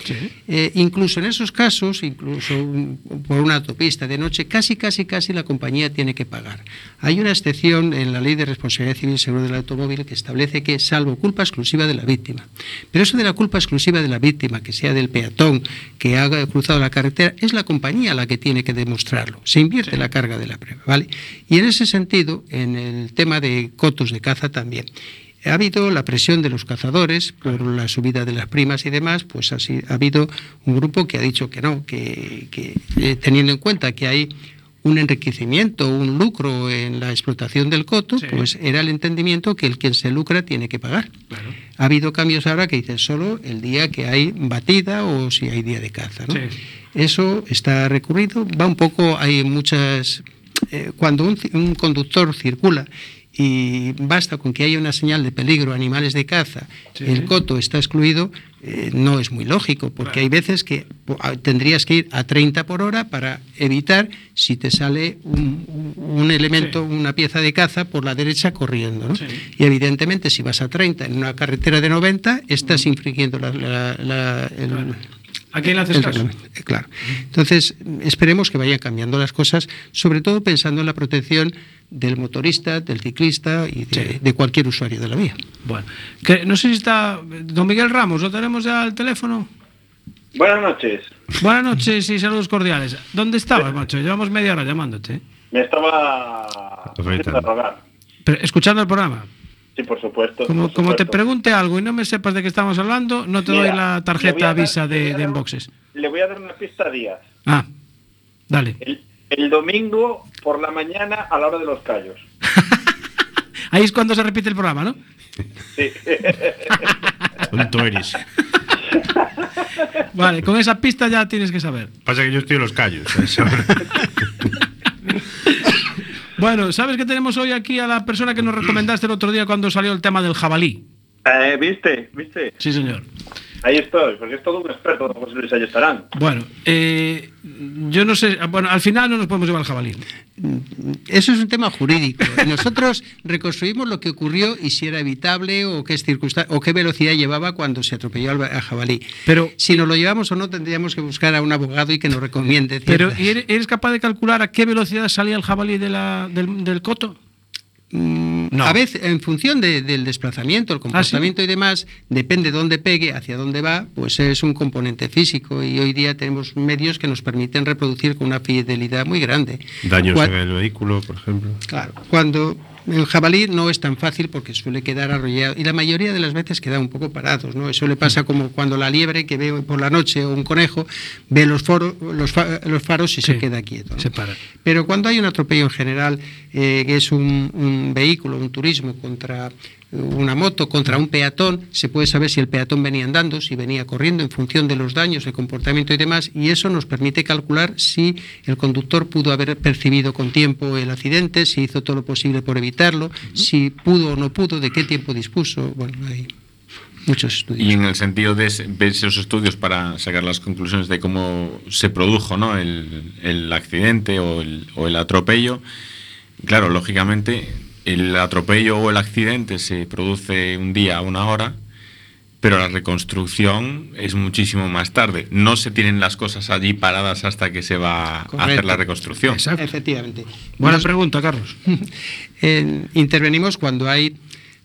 eh, incluso en esos casos, incluso un- por una autopista de noche, casi, casi, casi la compañía tiene que pagar. Hay una excepción en la Ley de Responsabilidad Civil y Seguro del Automóvil que establece que, salvo culpa exclusiva de la víctima, pero eso de la culpa exclusiva de la víctima, que sea del peatón que ha cruzado la carretera, es la compañía la que tiene que demostrarlo. Se invierte la carga de la prueba, ¿vale? Y en ese sentido, en el tema de cotos de caza también. Ha habido la presión de los cazadores por la subida de las primas y demás, pues así ha habido un grupo que ha dicho que no, que, que, eh, teniendo en cuenta que hay un enriquecimiento, un lucro en la explotación del coto, Sí. pues era el entendimiento que el quien se lucra tiene que pagar. Ha habido cambios ahora que dicen solo el día que hay batida o si hay día de caza. ¿no? Sí. Eso está recurrido, va un poco, hay muchas... eh, cuando un conductor circula y basta con que haya una señal de peligro, animales de caza, Sí. el coto está excluido, eh, no es muy lógico, porque hay veces que po- a- tendrías que ir a 30 por hora para evitar si te sale un, un- elemento, Sí. una pieza de caza por la derecha corriendo. ¿no? Sí. Y evidentemente si vas a 30 en una carretera de 90, estás infringiendo la- la- la- el, ¿A quién le haces el caso? reglamento, eh, Claro. Entonces, esperemos que vayan cambiando las cosas, sobre todo pensando en la protección del motorista, del ciclista y de, Sí. de cualquier usuario de la vía. Bueno, que no sé si está don Miguel Ramos, ¿lo tenemos ya al teléfono? Buenas noches. Buenas noches y saludos cordiales. ¿Dónde estabas, macho? Llevamos media hora llamándote. Me estaba. Pero, escuchando el programa. Sí, por supuesto. Como, por como te pregunte algo y no me sepas de qué estamos hablando, no te doy la tarjeta dar- Visa de, de Enboxes. Le voy a dar una pista a Díaz. Ah, dale. El, el domingo por la mañana a la hora de los callos. Ahí es cuando se repite el programa, ¿no? Sí. Tonto eres. Vale, con esa pista ya tienes que saber. Pasa que yo estoy en los callos. ¿sabes? Bueno, ¿sabes que tenemos hoy aquí a la persona que nos recomendaste el otro día cuando salió el tema del jabalí? Eh, ¿Viste? ¿Viste? Sí, señor. Ahí estoy, porque es todo un experto, José Luis Ayestarán. Bueno, eh, yo no sé, bueno, al final no nos podemos llevar el jabalí. Eso es un tema jurídico. Nosotros reconstruimos lo que ocurrió y si era evitable o qué, circunstan- o qué velocidad llevaba cuando se atropelló al, al jabalí. Pero- si nos lo llevamos o no, tendríamos que buscar a un abogado y que nos recomiende. Pero ciertas- ¿y eres, eres capaz de calcular a qué velocidad salía el jabalí de la- del, del coto? Mm, No. A veces, en función de- del desplazamiento, el comportamiento y demás, depende dónde pegue, hacia dónde va, pues es un componente físico. Y hoy día tenemos medios que nos permiten reproducir con una fidelidad muy grande. Daños en el vehículo, por ejemplo. Claro, cuando el jabalí no es tan fácil porque suele quedar arrollado y la mayoría de las veces queda un poco parados, ¿no? Eso le pasa como cuando la liebre que ve por la noche o un conejo ve los, los, fa- los faros y se queda quieto. ¿no? Se para. Pero cuando hay un atropello en general, eh, que es un, un vehículo, un turismo contra una moto, contra un peatón, se puede saber si el peatón venía andando, si venía corriendo en función de los daños, el comportamiento y demás, y eso nos permite calcular si el conductor pudo haber percibido con tiempo el accidente, si hizo todo lo posible por evitarlo, si pudo o no pudo, de qué tiempo dispuso. Bueno, hay muchos estudios. Y en el sentido de ver esos estudios para sacar las conclusiones de cómo se produjo ¿no? el, el accidente o el, o el atropello, claro, lógicamente el atropello o el accidente se produce un día a una hora, pero la reconstrucción es muchísimo más tarde. No se tienen las cosas allí paradas hasta que se va a hacer la reconstrucción. Efectivamente. Buena Nos- pregunta, Carlos. Eh, intervenimos cuando hay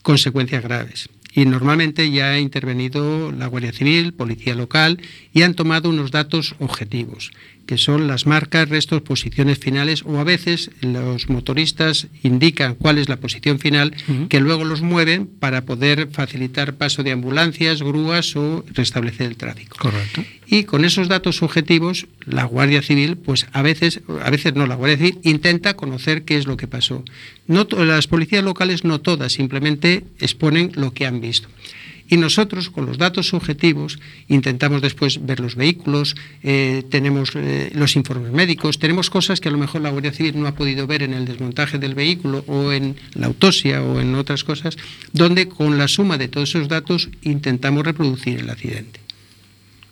consecuencias graves. Y normalmente ya ha intervenido la Guardia Civil, Policía Local, y han tomado unos datos objetivos, que son las marcas, restos, posiciones finales, o a veces los motoristas indican cuál es la posición final, que luego los mueven para poder facilitar paso de ambulancias, grúas o restablecer el tráfico. Correcto. Y con esos datos subjetivos, la Guardia Civil, pues a veces, a veces no, la Guardia Civil intenta conocer qué es lo que pasó. No las policías locales no todas, simplemente exponen lo que han visto. Y nosotros, con los datos subjetivos, intentamos después ver los vehículos, eh, tenemos eh, los informes médicos, tenemos cosas que a lo mejor la Guardia Civil no ha podido ver en el desmontaje del vehículo o en la autopsia o en otras cosas, donde con la suma de todos esos datos intentamos reproducir el accidente.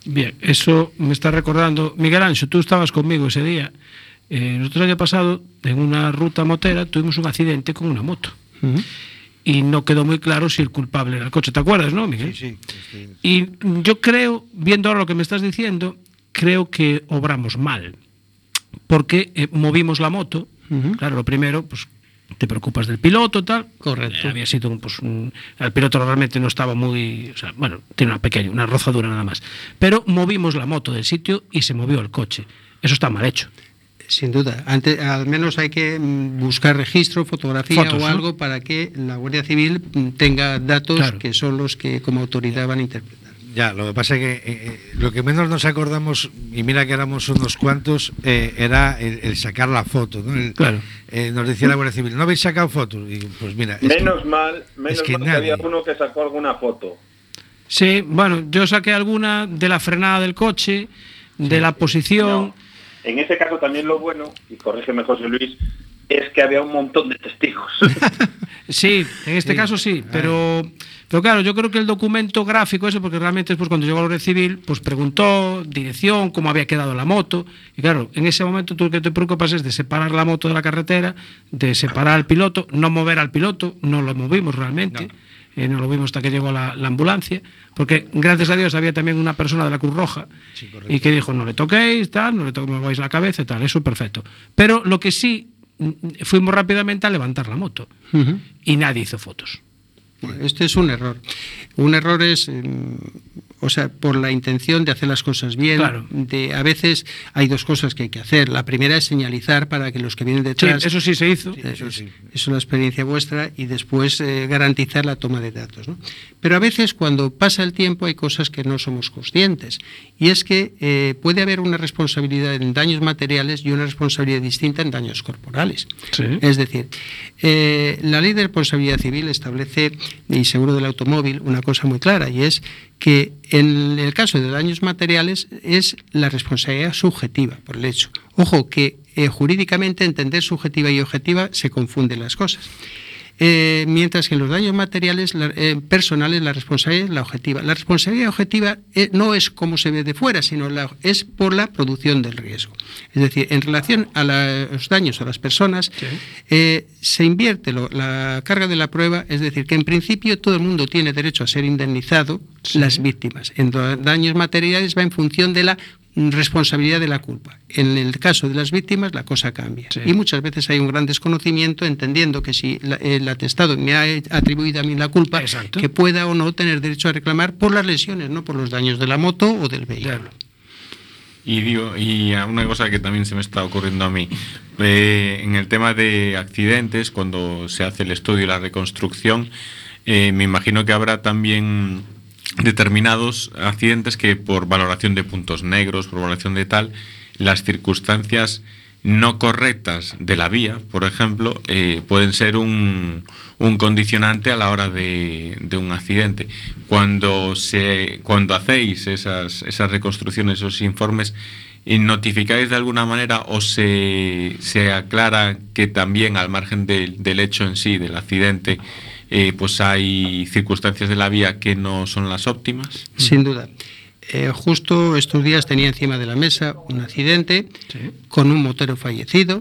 Bien, eso me está recordando. Miguel Ancho, tú estabas conmigo ese día. Eh, nosotros el año pasado, en una ruta motera, tuvimos un accidente con una moto. Y no quedó muy claro si el culpable era el coche. ¿Te acuerdas, no, Miguel? Sí, Y yo creo, viendo ahora lo que me estás diciendo, creo que obramos mal. Porque eh, movimos la moto. Claro, lo primero, pues te preocupas del piloto, tal. Correcto. Eh, había sido pues, un- el piloto realmente no estaba muy, o sea, bueno, tiene una pequeña, una rozadura nada más. Pero movimos la moto del sitio y se movió el coche. Eso está mal hecho. Sin duda. Antes, al menos hay que mm, buscar registro, fotografía Fotos, o ¿no? algo para que la Guardia Civil mm, tenga datos Claro. que son los que como autoridad van a interpretar. Ya, lo que pasa es que eh, eh, lo que menos nos acordamos, y mira que éramos unos cuantos, eh, era el, el sacar la foto. ¿no? El- Claro. eh, nos decía la Guardia Civil, ¿no habéis sacado fotos? Y pues mira, es que- Menos mal, menos es que mal que nadie. había uno que sacó alguna foto. Sí, bueno, yo saqué alguna de la frenada del coche, de la posición. En ese caso también lo bueno, y corrígeme José Luis, es que había un montón de testigos. Sí, en este Sí. caso sí, pero, pero claro, yo creo que el documento gráfico, eso, porque realmente después cuando llegó a la Guardia Civil, pues preguntó dirección, cómo había quedado la moto, y claro, en ese momento tú lo que te preocupas es de separar la moto de la carretera, de separar al piloto, no mover al piloto, no lo movimos realmente, eh, no lo vimos hasta que llegó la, la ambulancia, porque gracias a Dios había también una persona de la Cruz Roja y que dijo, no le toquéis, tal, no le toquéis, la cabeza tal, eso perfecto. Pero lo que sí, mm, fuimos rápidamente a levantar la moto y nadie hizo fotos. Bueno, Este es un error. Un error es, mm, o sea, por la intención de hacer las cosas bien. Claro. De, a veces hay dos cosas que hay que hacer. La primera es señalizar para que los que vienen detrás. eso sí se hizo. Eso, eso es la experiencia vuestra y después eh, garantizar la toma de datos. ¿no? Pero a veces cuando pasa el tiempo hay cosas que no somos conscientes y es que eh, puede haber una responsabilidad en daños materiales y una responsabilidad distinta en daños corporales. Es decir, eh, la ley de responsabilidad civil establece, y seguro del automóvil, una cosa muy clara y es que en el caso de daños materiales es la responsabilidad subjetiva por el hecho. Ojo que eh, jurídicamente entender subjetiva y objetiva se confunden las cosas. Eh, mientras que en los daños materiales la- eh, personales la responsabilidad es la objetiva. La responsabilidad objetiva eh, no es como se ve de fuera, sino la- es por la producción del riesgo. Es decir, en relación a la- los daños a las personas, eh, se invierte lo- la carga de la prueba, es decir, que en principio todo el mundo tiene derecho a ser indemnizado, las víctimas. En daños materiales va en función de la responsabilidad de la culpa. En el caso de las víctimas la cosa cambia. Y muchas veces hay un gran desconocimiento entendiendo que si la- el atestado me ha atribuido a mí la culpa, que pueda o no tener derecho a reclamar por las lesiones, no por los daños de la moto o del vehículo. Y digo, y a una cosa que también se me está ocurriendo a mí, eh, en el tema de accidentes, cuando se hace el estudio y la reconstrucción, eh, me imagino que habrá también determinados accidentes que por valoración de puntos negros, por valoración de tal, las circunstancias no correctas de la vía, por ejemplo, eh, pueden ser un, un condicionante a la hora de, de un accidente. Cuando, se, cuando hacéis esas, esas reconstrucciones, esos informes, ¿y ¿notificáis de alguna manera o se, se aclara que también al margen del- del hecho en sí, del accidente, eh, pues hay circunstancias de la vía que no son las óptimas? Sin duda. Eh, justo estos días tenía encima de la mesa un accidente con un motero fallecido,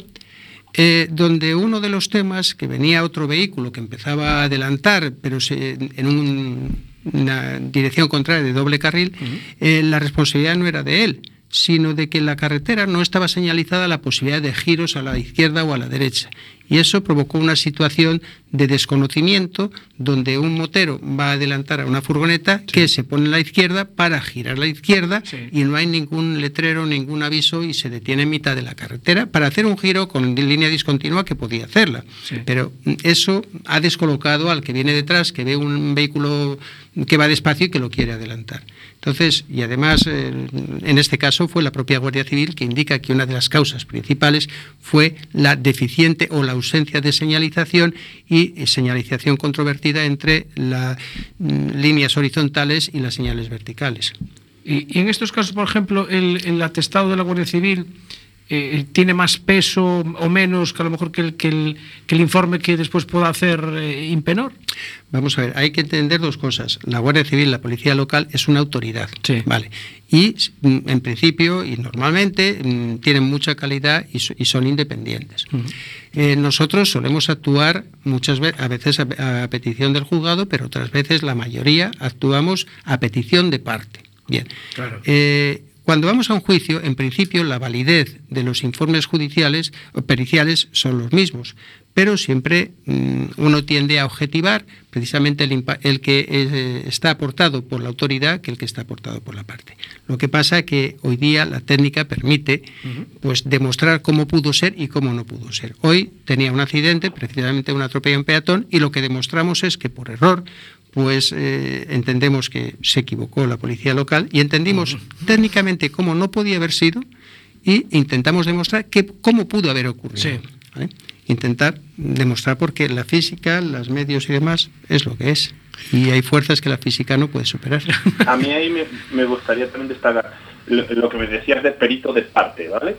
eh, donde uno de los temas que venía otro vehículo que empezaba a adelantar, pero se- en un- una dirección contraria de doble carril, eh, la responsabilidad no era de él, sino de que en la carretera no estaba señalizada la posibilidad de giros a la izquierda o a la derecha. Y eso provocó una situación de desconocimiento donde un motero va a adelantar a una furgoneta que se pone a la izquierda para girar a la izquierda y no hay ningún letrero, ningún aviso y se detiene en mitad de la carretera para hacer un giro con línea discontinua que podía hacerla. Pero eso ha descolocado al que viene detrás, que ve un vehículo que va despacio y que lo quiere adelantar. Entonces, y además, eh, en este caso fue la propia Guardia Civil que indica que una de las causas principales fue la deficiente o la ausencia de señalización y eh, señalización controvertida entre las líneas horizontales y las señales verticales. Y, en estos casos, por ejemplo, el atestado de la Guardia Civil eh, tiene más peso o menos que a lo mejor que el, que el, que el informe que después pueda hacer eh, Impenor. Vamos a ver, hay que entender dos cosas. La Guardia Civil, la Policía Local, es una autoridad. Vale. Y mm, en principio y normalmente mm, tienen mucha calidad y, so- y son independientes. Eh, nosotros solemos actuar muchas veces, a veces a, a petición del juzgado, pero otras veces la mayoría actuamos a petición de parte. Bien. Eh, cuando vamos a un juicio, en principio la validez de los informes judiciales o periciales son los mismos, pero siempre mm, uno tiende a objetivar precisamente el, que eh, está aportado por la autoridad que el que está aportado por la parte. Lo que pasa es que hoy día la técnica permite pues demostrar cómo pudo ser y cómo no pudo ser. Hoy tenía un accidente, precisamente un atropello en peatón, y lo que demostramos es que por error pues eh, entendemos que se equivocó la policía local y entendimos técnicamente cómo no podía haber sido y intentamos demostrar que, cómo pudo haber ocurrido. ¿vale? Intentar demostrar porque la física, los medios y demás es lo que es. Y hay fuerzas que la física no puede superar. A mí ahí me, me gustaría también destacar lo, lo que me decías de perito de parte, ¿vale?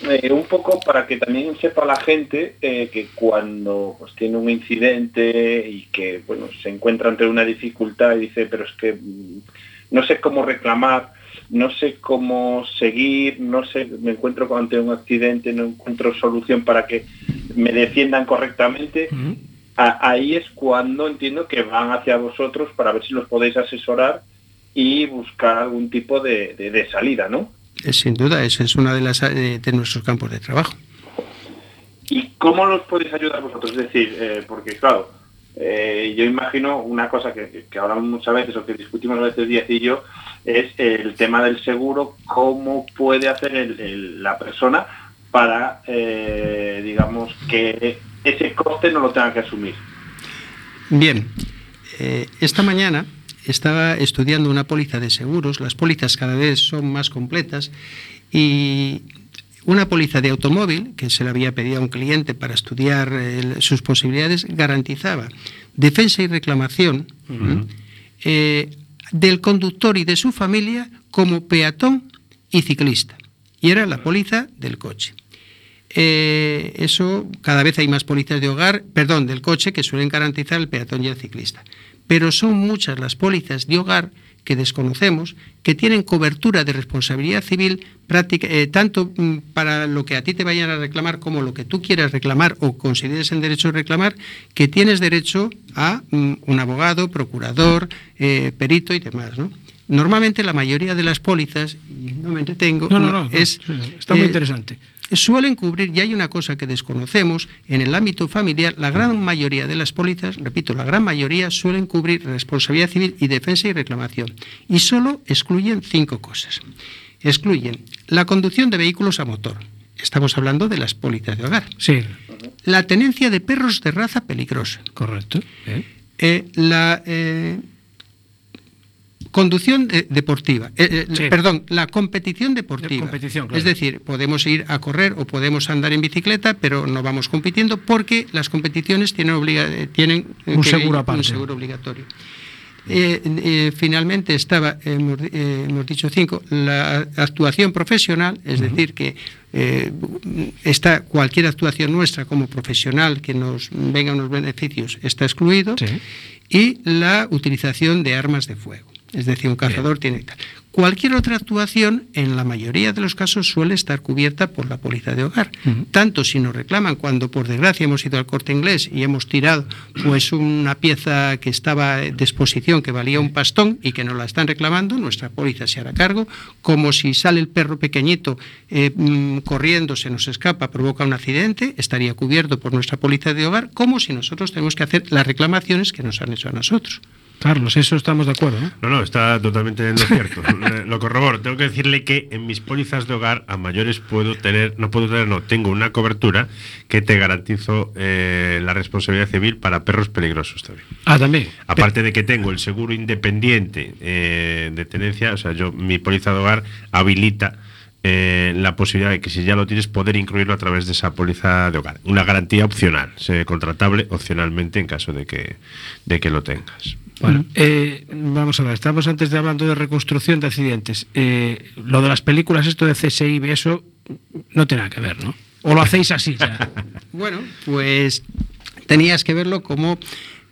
Eh, un poco para que también sepa la gente eh, que cuando pues, tiene un incidente y que bueno se encuentra ante una dificultad y dice pero es que mm, no sé cómo reclamar no sé cómo seguir no sé me encuentro ante un accidente no encuentro solución para que me defiendan correctamente a- ahí es cuando entiendo que van hacia vosotros para ver si los podéis asesorar y buscar algún tipo de, de- de salida, ¿no? Eh, Sin duda, ese es uno de, las, eh, de nuestros campos de trabajo. ¿Y cómo los podéis ayudar vosotros? Es decir, eh, porque claro, eh, yo imagino una cosa que, que hablamos muchas veces o que discutimos a veces Díaz y yo, es el tema del seguro, cómo puede hacer el- el- la persona para, eh, digamos, que ese coste no lo tenga que asumir. Bien, esta mañana estaba estudiando una póliza de seguros. Las pólizas cada vez son más completas y una póliza de automóvil que se le había pedido a un cliente para estudiar eh, sus posibilidades garantizaba defensa y reclamación eh, del conductor y de su familia como peatón y ciclista. Y era la póliza del coche. Eh, eso cada vez hay más pólizas de hogar, perdón, del coche que suelen garantizar el peatón y el ciclista. Pero son muchas las pólizas de hogar que desconocemos que tienen cobertura de responsabilidad civil práctica, eh, tanto mm, para lo que a ti te vayan a reclamar como lo que tú quieras reclamar o consideres en derecho a reclamar, que tienes derecho a mm, un abogado, procurador, eh, perito y demás. ¿no? Normalmente la mayoría de las pólizas, y no me entretengo, No, no, no, es, está muy eh, interesante. Suelen cubrir, y hay una cosa que desconocemos, en el ámbito familiar, la gran mayoría de las pólizas, repito, la gran mayoría suelen cubrir responsabilidad civil y defensa y reclamación, y solo excluyen cinco cosas. excluyen la conducción de vehículos a motor. Estamos hablando de las pólizas de hogar. Sí, La tenencia de perros de raza peligrosa. correcto. ¿eh? Eh, la eh, conducción de- deportiva, eh, eh, Sí. perdón, la competición deportiva. De competición, claro. Es decir, podemos ir a correr o podemos andar en bicicleta, pero no vamos compitiendo porque las competiciones tienen, obliga- eh, tienen eh, Un que- seguro aparte. un seguro obligatorio. Eh, eh, finalmente estaba, eh, hemos, di- eh, hemos dicho cinco, la actuación profesional, es decir, que eh, está cualquier actuación nuestra como profesional que nos venga unos beneficios está excluido Sí. y la utilización de armas de fuego. Es decir, un cazador tiene tal. Cualquier otra actuación, en la mayoría de los casos, suele estar cubierta por la póliza de hogar. Tanto si nos reclaman cuando, por desgracia, hemos ido al corte inglés y hemos tirado pues una pieza que estaba de exposición que valía un pastón y que nos la están reclamando, nuestra póliza se hará cargo, como si sale el perro pequeñito eh, mm, corriendo, se nos escapa, provoca un accidente, estaría cubierto por nuestra póliza de hogar, como si nosotros tenemos que hacer las reclamaciones que nos han hecho a nosotros. Carlos, eso estamos de acuerdo. ¿no? No, no, está totalmente en lo cierto. Eh, lo corroboro. Tengo que decirle que en mis pólizas de hogar a mayores puedo tener, no puedo tener, no, tengo una cobertura que te garantizo eh, la responsabilidad civil para perros peligrosos también. Ah, también. Aparte de que tengo el seguro independiente eh, de tenencia, o sea, yo mi póliza de hogar habilita eh, la posibilidad de que si ya lo tienes poder incluirlo a través de esa póliza de hogar. Una garantía opcional, se- contratable opcionalmente en caso de que, de que lo tengas. Bueno, eh, vamos a ver, estamos antes de hablando de reconstrucción de accidentes. Eh, lo de las películas, esto de CSI, eso no tiene nada que ver, ¿no? ¿O lo hacéis así ya? Bueno, pues tenías que verlo como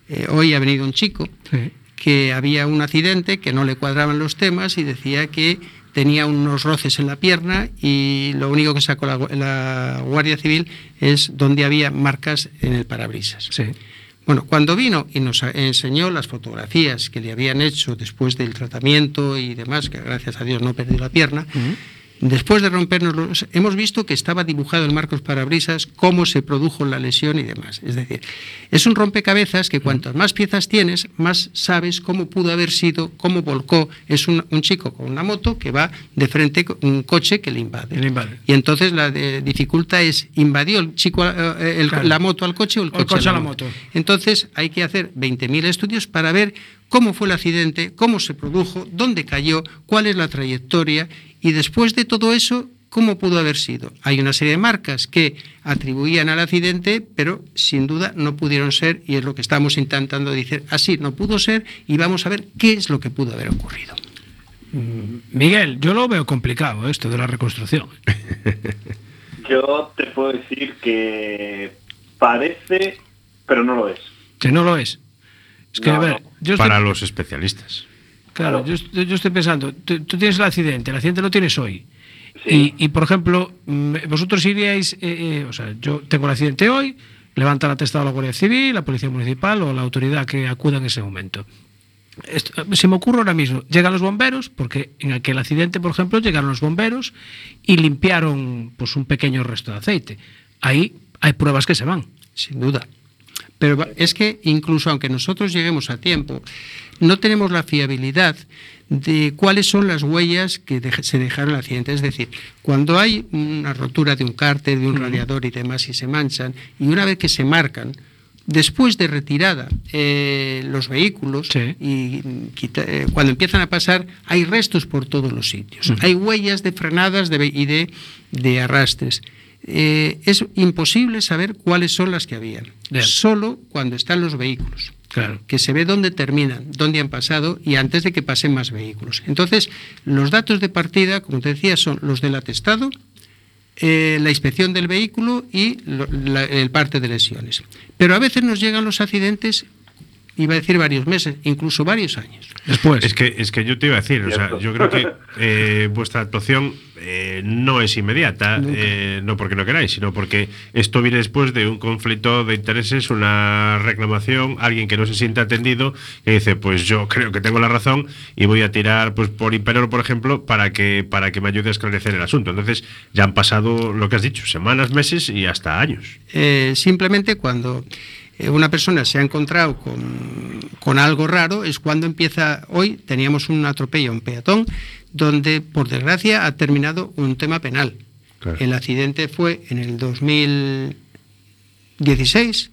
eh, hoy ha venido un chico Sí. que había un accidente, que no le cuadraban los temas y decía que tenía unos roces en la pierna y lo único que sacó la, la Guardia Civil es donde había marcas en el parabrisas. Sí. Bueno, cuando vino y nos enseñó las fotografías que le habían hecho después del tratamiento y demás, que gracias a Dios no perdió la pierna, después de rompernos los, hemos visto que estaba dibujado en marcos parabrisas cómo se produjo la lesión y demás. Es decir, es un rompecabezas que cuantas más piezas tienes, más sabes cómo pudo haber sido, cómo volcó. Es un, un chico con una moto que va de frente con un coche que le invade. Le invade. Y entonces la de- dificultad es, ¿invadió el chico eh, el- Claro. la moto al coche o el O el coche, coche a la, moto. Entonces hay que hacer 20.000 estudios para ver cómo fue el accidente, cómo se produjo, dónde cayó, cuál es la trayectoria y después de todo eso, cómo pudo haber sido. Hay una serie de marcas que atribuían al accidente, pero sin duda no pudieron ser y es lo que estamos intentando decir. Así no pudo ser y vamos a ver qué es lo que pudo haber ocurrido. Miguel, yo lo veo complicado esto de la reconstrucción. Yo te puedo decir que parece, pero no lo es. Que no lo es. Es que, No, a ver, estoy, Para los especialistas. Claro, yo, yo estoy pensando, tú, tú tienes el accidente, el accidente lo tienes hoy. Sí. Y, y, por ejemplo, mm, vosotros iríais, eh, eh, o sea, yo tengo el accidente hoy, levanta el atestado la Guardia Civil, la Policía Municipal o la autoridad que acuda en ese momento. Esto, se me ocurre ahora mismo, llegan los bomberos, porque en aquel accidente, por ejemplo, llegaron los bomberos y limpiaron pues, un pequeño resto de aceite. Ahí hay pruebas que se van. Sin duda. Pero es que incluso aunque nosotros lleguemos a tiempo, no tenemos la fiabilidad de cuáles son las huellas que se dejaron en el accidente. Es decir, cuando hay una rotura de un cárter, de un radiador y demás y se manchan, y una vez que se marcan, después de retirada eh, los vehículos Sí. y quita- eh, cuando empiezan a pasar hay restos por todos los sitios. Hay huellas de frenadas de y de, de arrastres. Eh, es imposible saber cuáles son las que habían. Bien. Solo cuando están los vehículos. Claro. Que se ve dónde terminan, dónde han pasado y antes de que pasen más vehículos. Entonces, los datos de partida, como te decía, son los del atestado, eh, la inspección del vehículo y el parte de lesiones. Pero a veces nos llegan los accidentes, iba a decir varios meses, incluso varios años. Después. Es que, es que yo te iba a decir, o sea, yo creo que eh, vuestra actuación eh, no es inmediata, eh, no porque no queráis, sino porque esto viene después de un conflicto de intereses, una reclamación, alguien que no se siente atendido, que dice, pues yo creo que tengo la razón y voy a tirar pues por imperor, por ejemplo, para que, para que me ayude a esclarecer el asunto. Entonces, ya han pasado lo que has dicho, semanas, meses y hasta años. Eh, simplemente cuando una persona se ha encontrado con, con algo raro, es cuando empieza, hoy teníamos un atropello a un peatón, donde por desgracia ha terminado un tema penal. Claro. El accidente fue en el 2016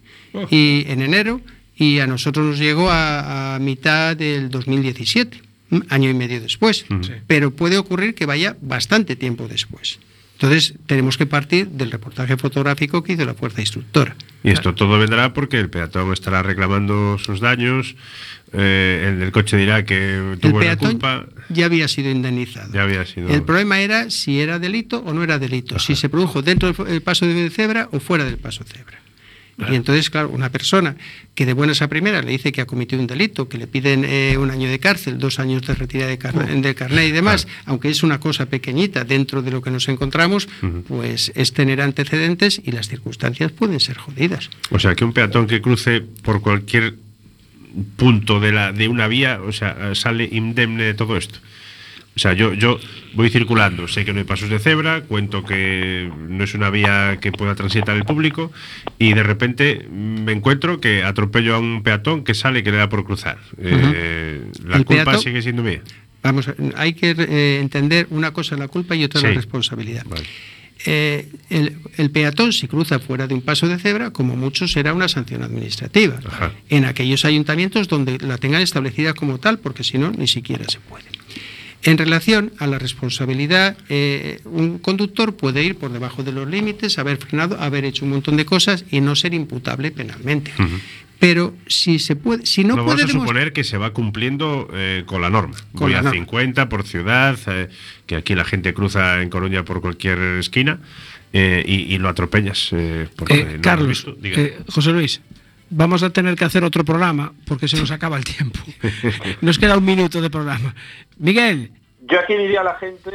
y en enero y a nosotros nos llegó a, a mitad del 2017, mm, año y medio después. Pero puede ocurrir que vaya bastante tiempo después. Entonces tenemos que partir del reportaje fotográfico que hizo la fuerza instructora. Y esto todo vendrá porque el peatón estará reclamando sus daños, eh, el del coche dirá que El tuvo la peatón culpa, ya había sido indemnizado. ya había sido... El problema era si era delito o no era delito, si se produjo dentro del paso de cebra o fuera del paso cebra. Y entonces, claro, una persona que de buenas a primeras le dice que ha cometido un delito, que le piden eh, un año de cárcel, dos años de retirada de, carne- de carnet y demás, aunque es una cosa pequeñita dentro de lo que nos encontramos, pues es tener antecedentes y las circunstancias pueden ser jodidas. O sea, que un peatón que cruce por cualquier punto de, la, de una vía, o sea, sale indemne de todo esto. O sea, yo, yo voy circulando, sé que no hay pasos de cebra, cuento que no es una vía que pueda transitar el público y de repente me encuentro que atropello a un peatón que sale que le da por cruzar. Eh, la El culpa sigue siendo mía. Vamos, hay que eh, entender una cosa la culpa y otra la Sí. responsabilidad. Vale. Eh, el, el peatón, si cruza fuera de un paso de cebra, como mucho será una sanción administrativa. Ajá. En aquellos ayuntamientos donde la tengan establecida como tal, porque si no, ni siquiera se puede. En relación a la responsabilidad, eh, un conductor puede ir por debajo de los límites, haber frenado, haber hecho un montón de cosas y no ser imputable penalmente. Pero si se puede, si no, No, puede vamos a suponer que se va cumpliendo eh, con la norma. Con Voy la a norma. 50 por ciudad, eh, que aquí la gente cruza en Coruña por cualquier esquina eh, y, y lo atropellas. eh, Eh, no Carlos, visto. José Luis, vamos a tener que hacer otro programa porque se nos acaba el tiempo. Nos queda un minuto de programa. Miguel, Yo aquí diría a la gente,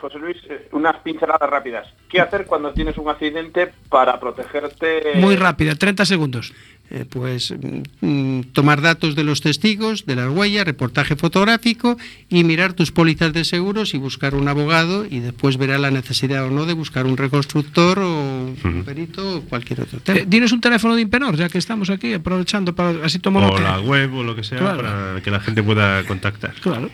José Luis, unas pinceladas rápidas. ¿Qué hacer cuando tienes un accidente para protegerte? muy rápida, 30 segundos. Eh, pues mm, tomar datos de los testigos, de las huellas, reportaje fotográfico y mirar tus pólizas de seguros y buscar un abogado y después verá la necesidad o no de buscar un reconstructor o un perito o cualquier otro tema. Eh, ¿Tienes un teléfono de Impenor, ya que estamos aquí, aprovechando para así tomo o la web o lo que sea Claro. para que la gente pueda contactar. Claro.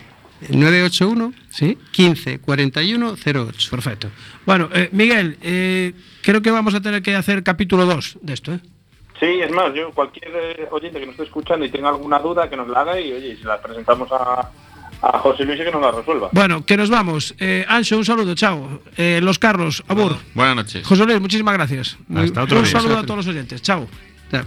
981 ¿Sí? 15 41 08. Perfecto. Bueno, eh, Miguel, eh, creo que vamos a tener que hacer capítulo 2 de esto, ¿eh? Sí, es más, yo cualquier eh, oyente que nos esté escuchando y tenga alguna duda que nos la haga y oye, se la presentamos a, a José Luis y que nos la resuelva. Bueno, que nos vamos. Eh, Ancho, un saludo, chao. Eh, los Carlos, Abur. Buenas noches. José Luis, muchísimas gracias. Hasta otro un día. saludo a todos los oyentes. Chao. Chao.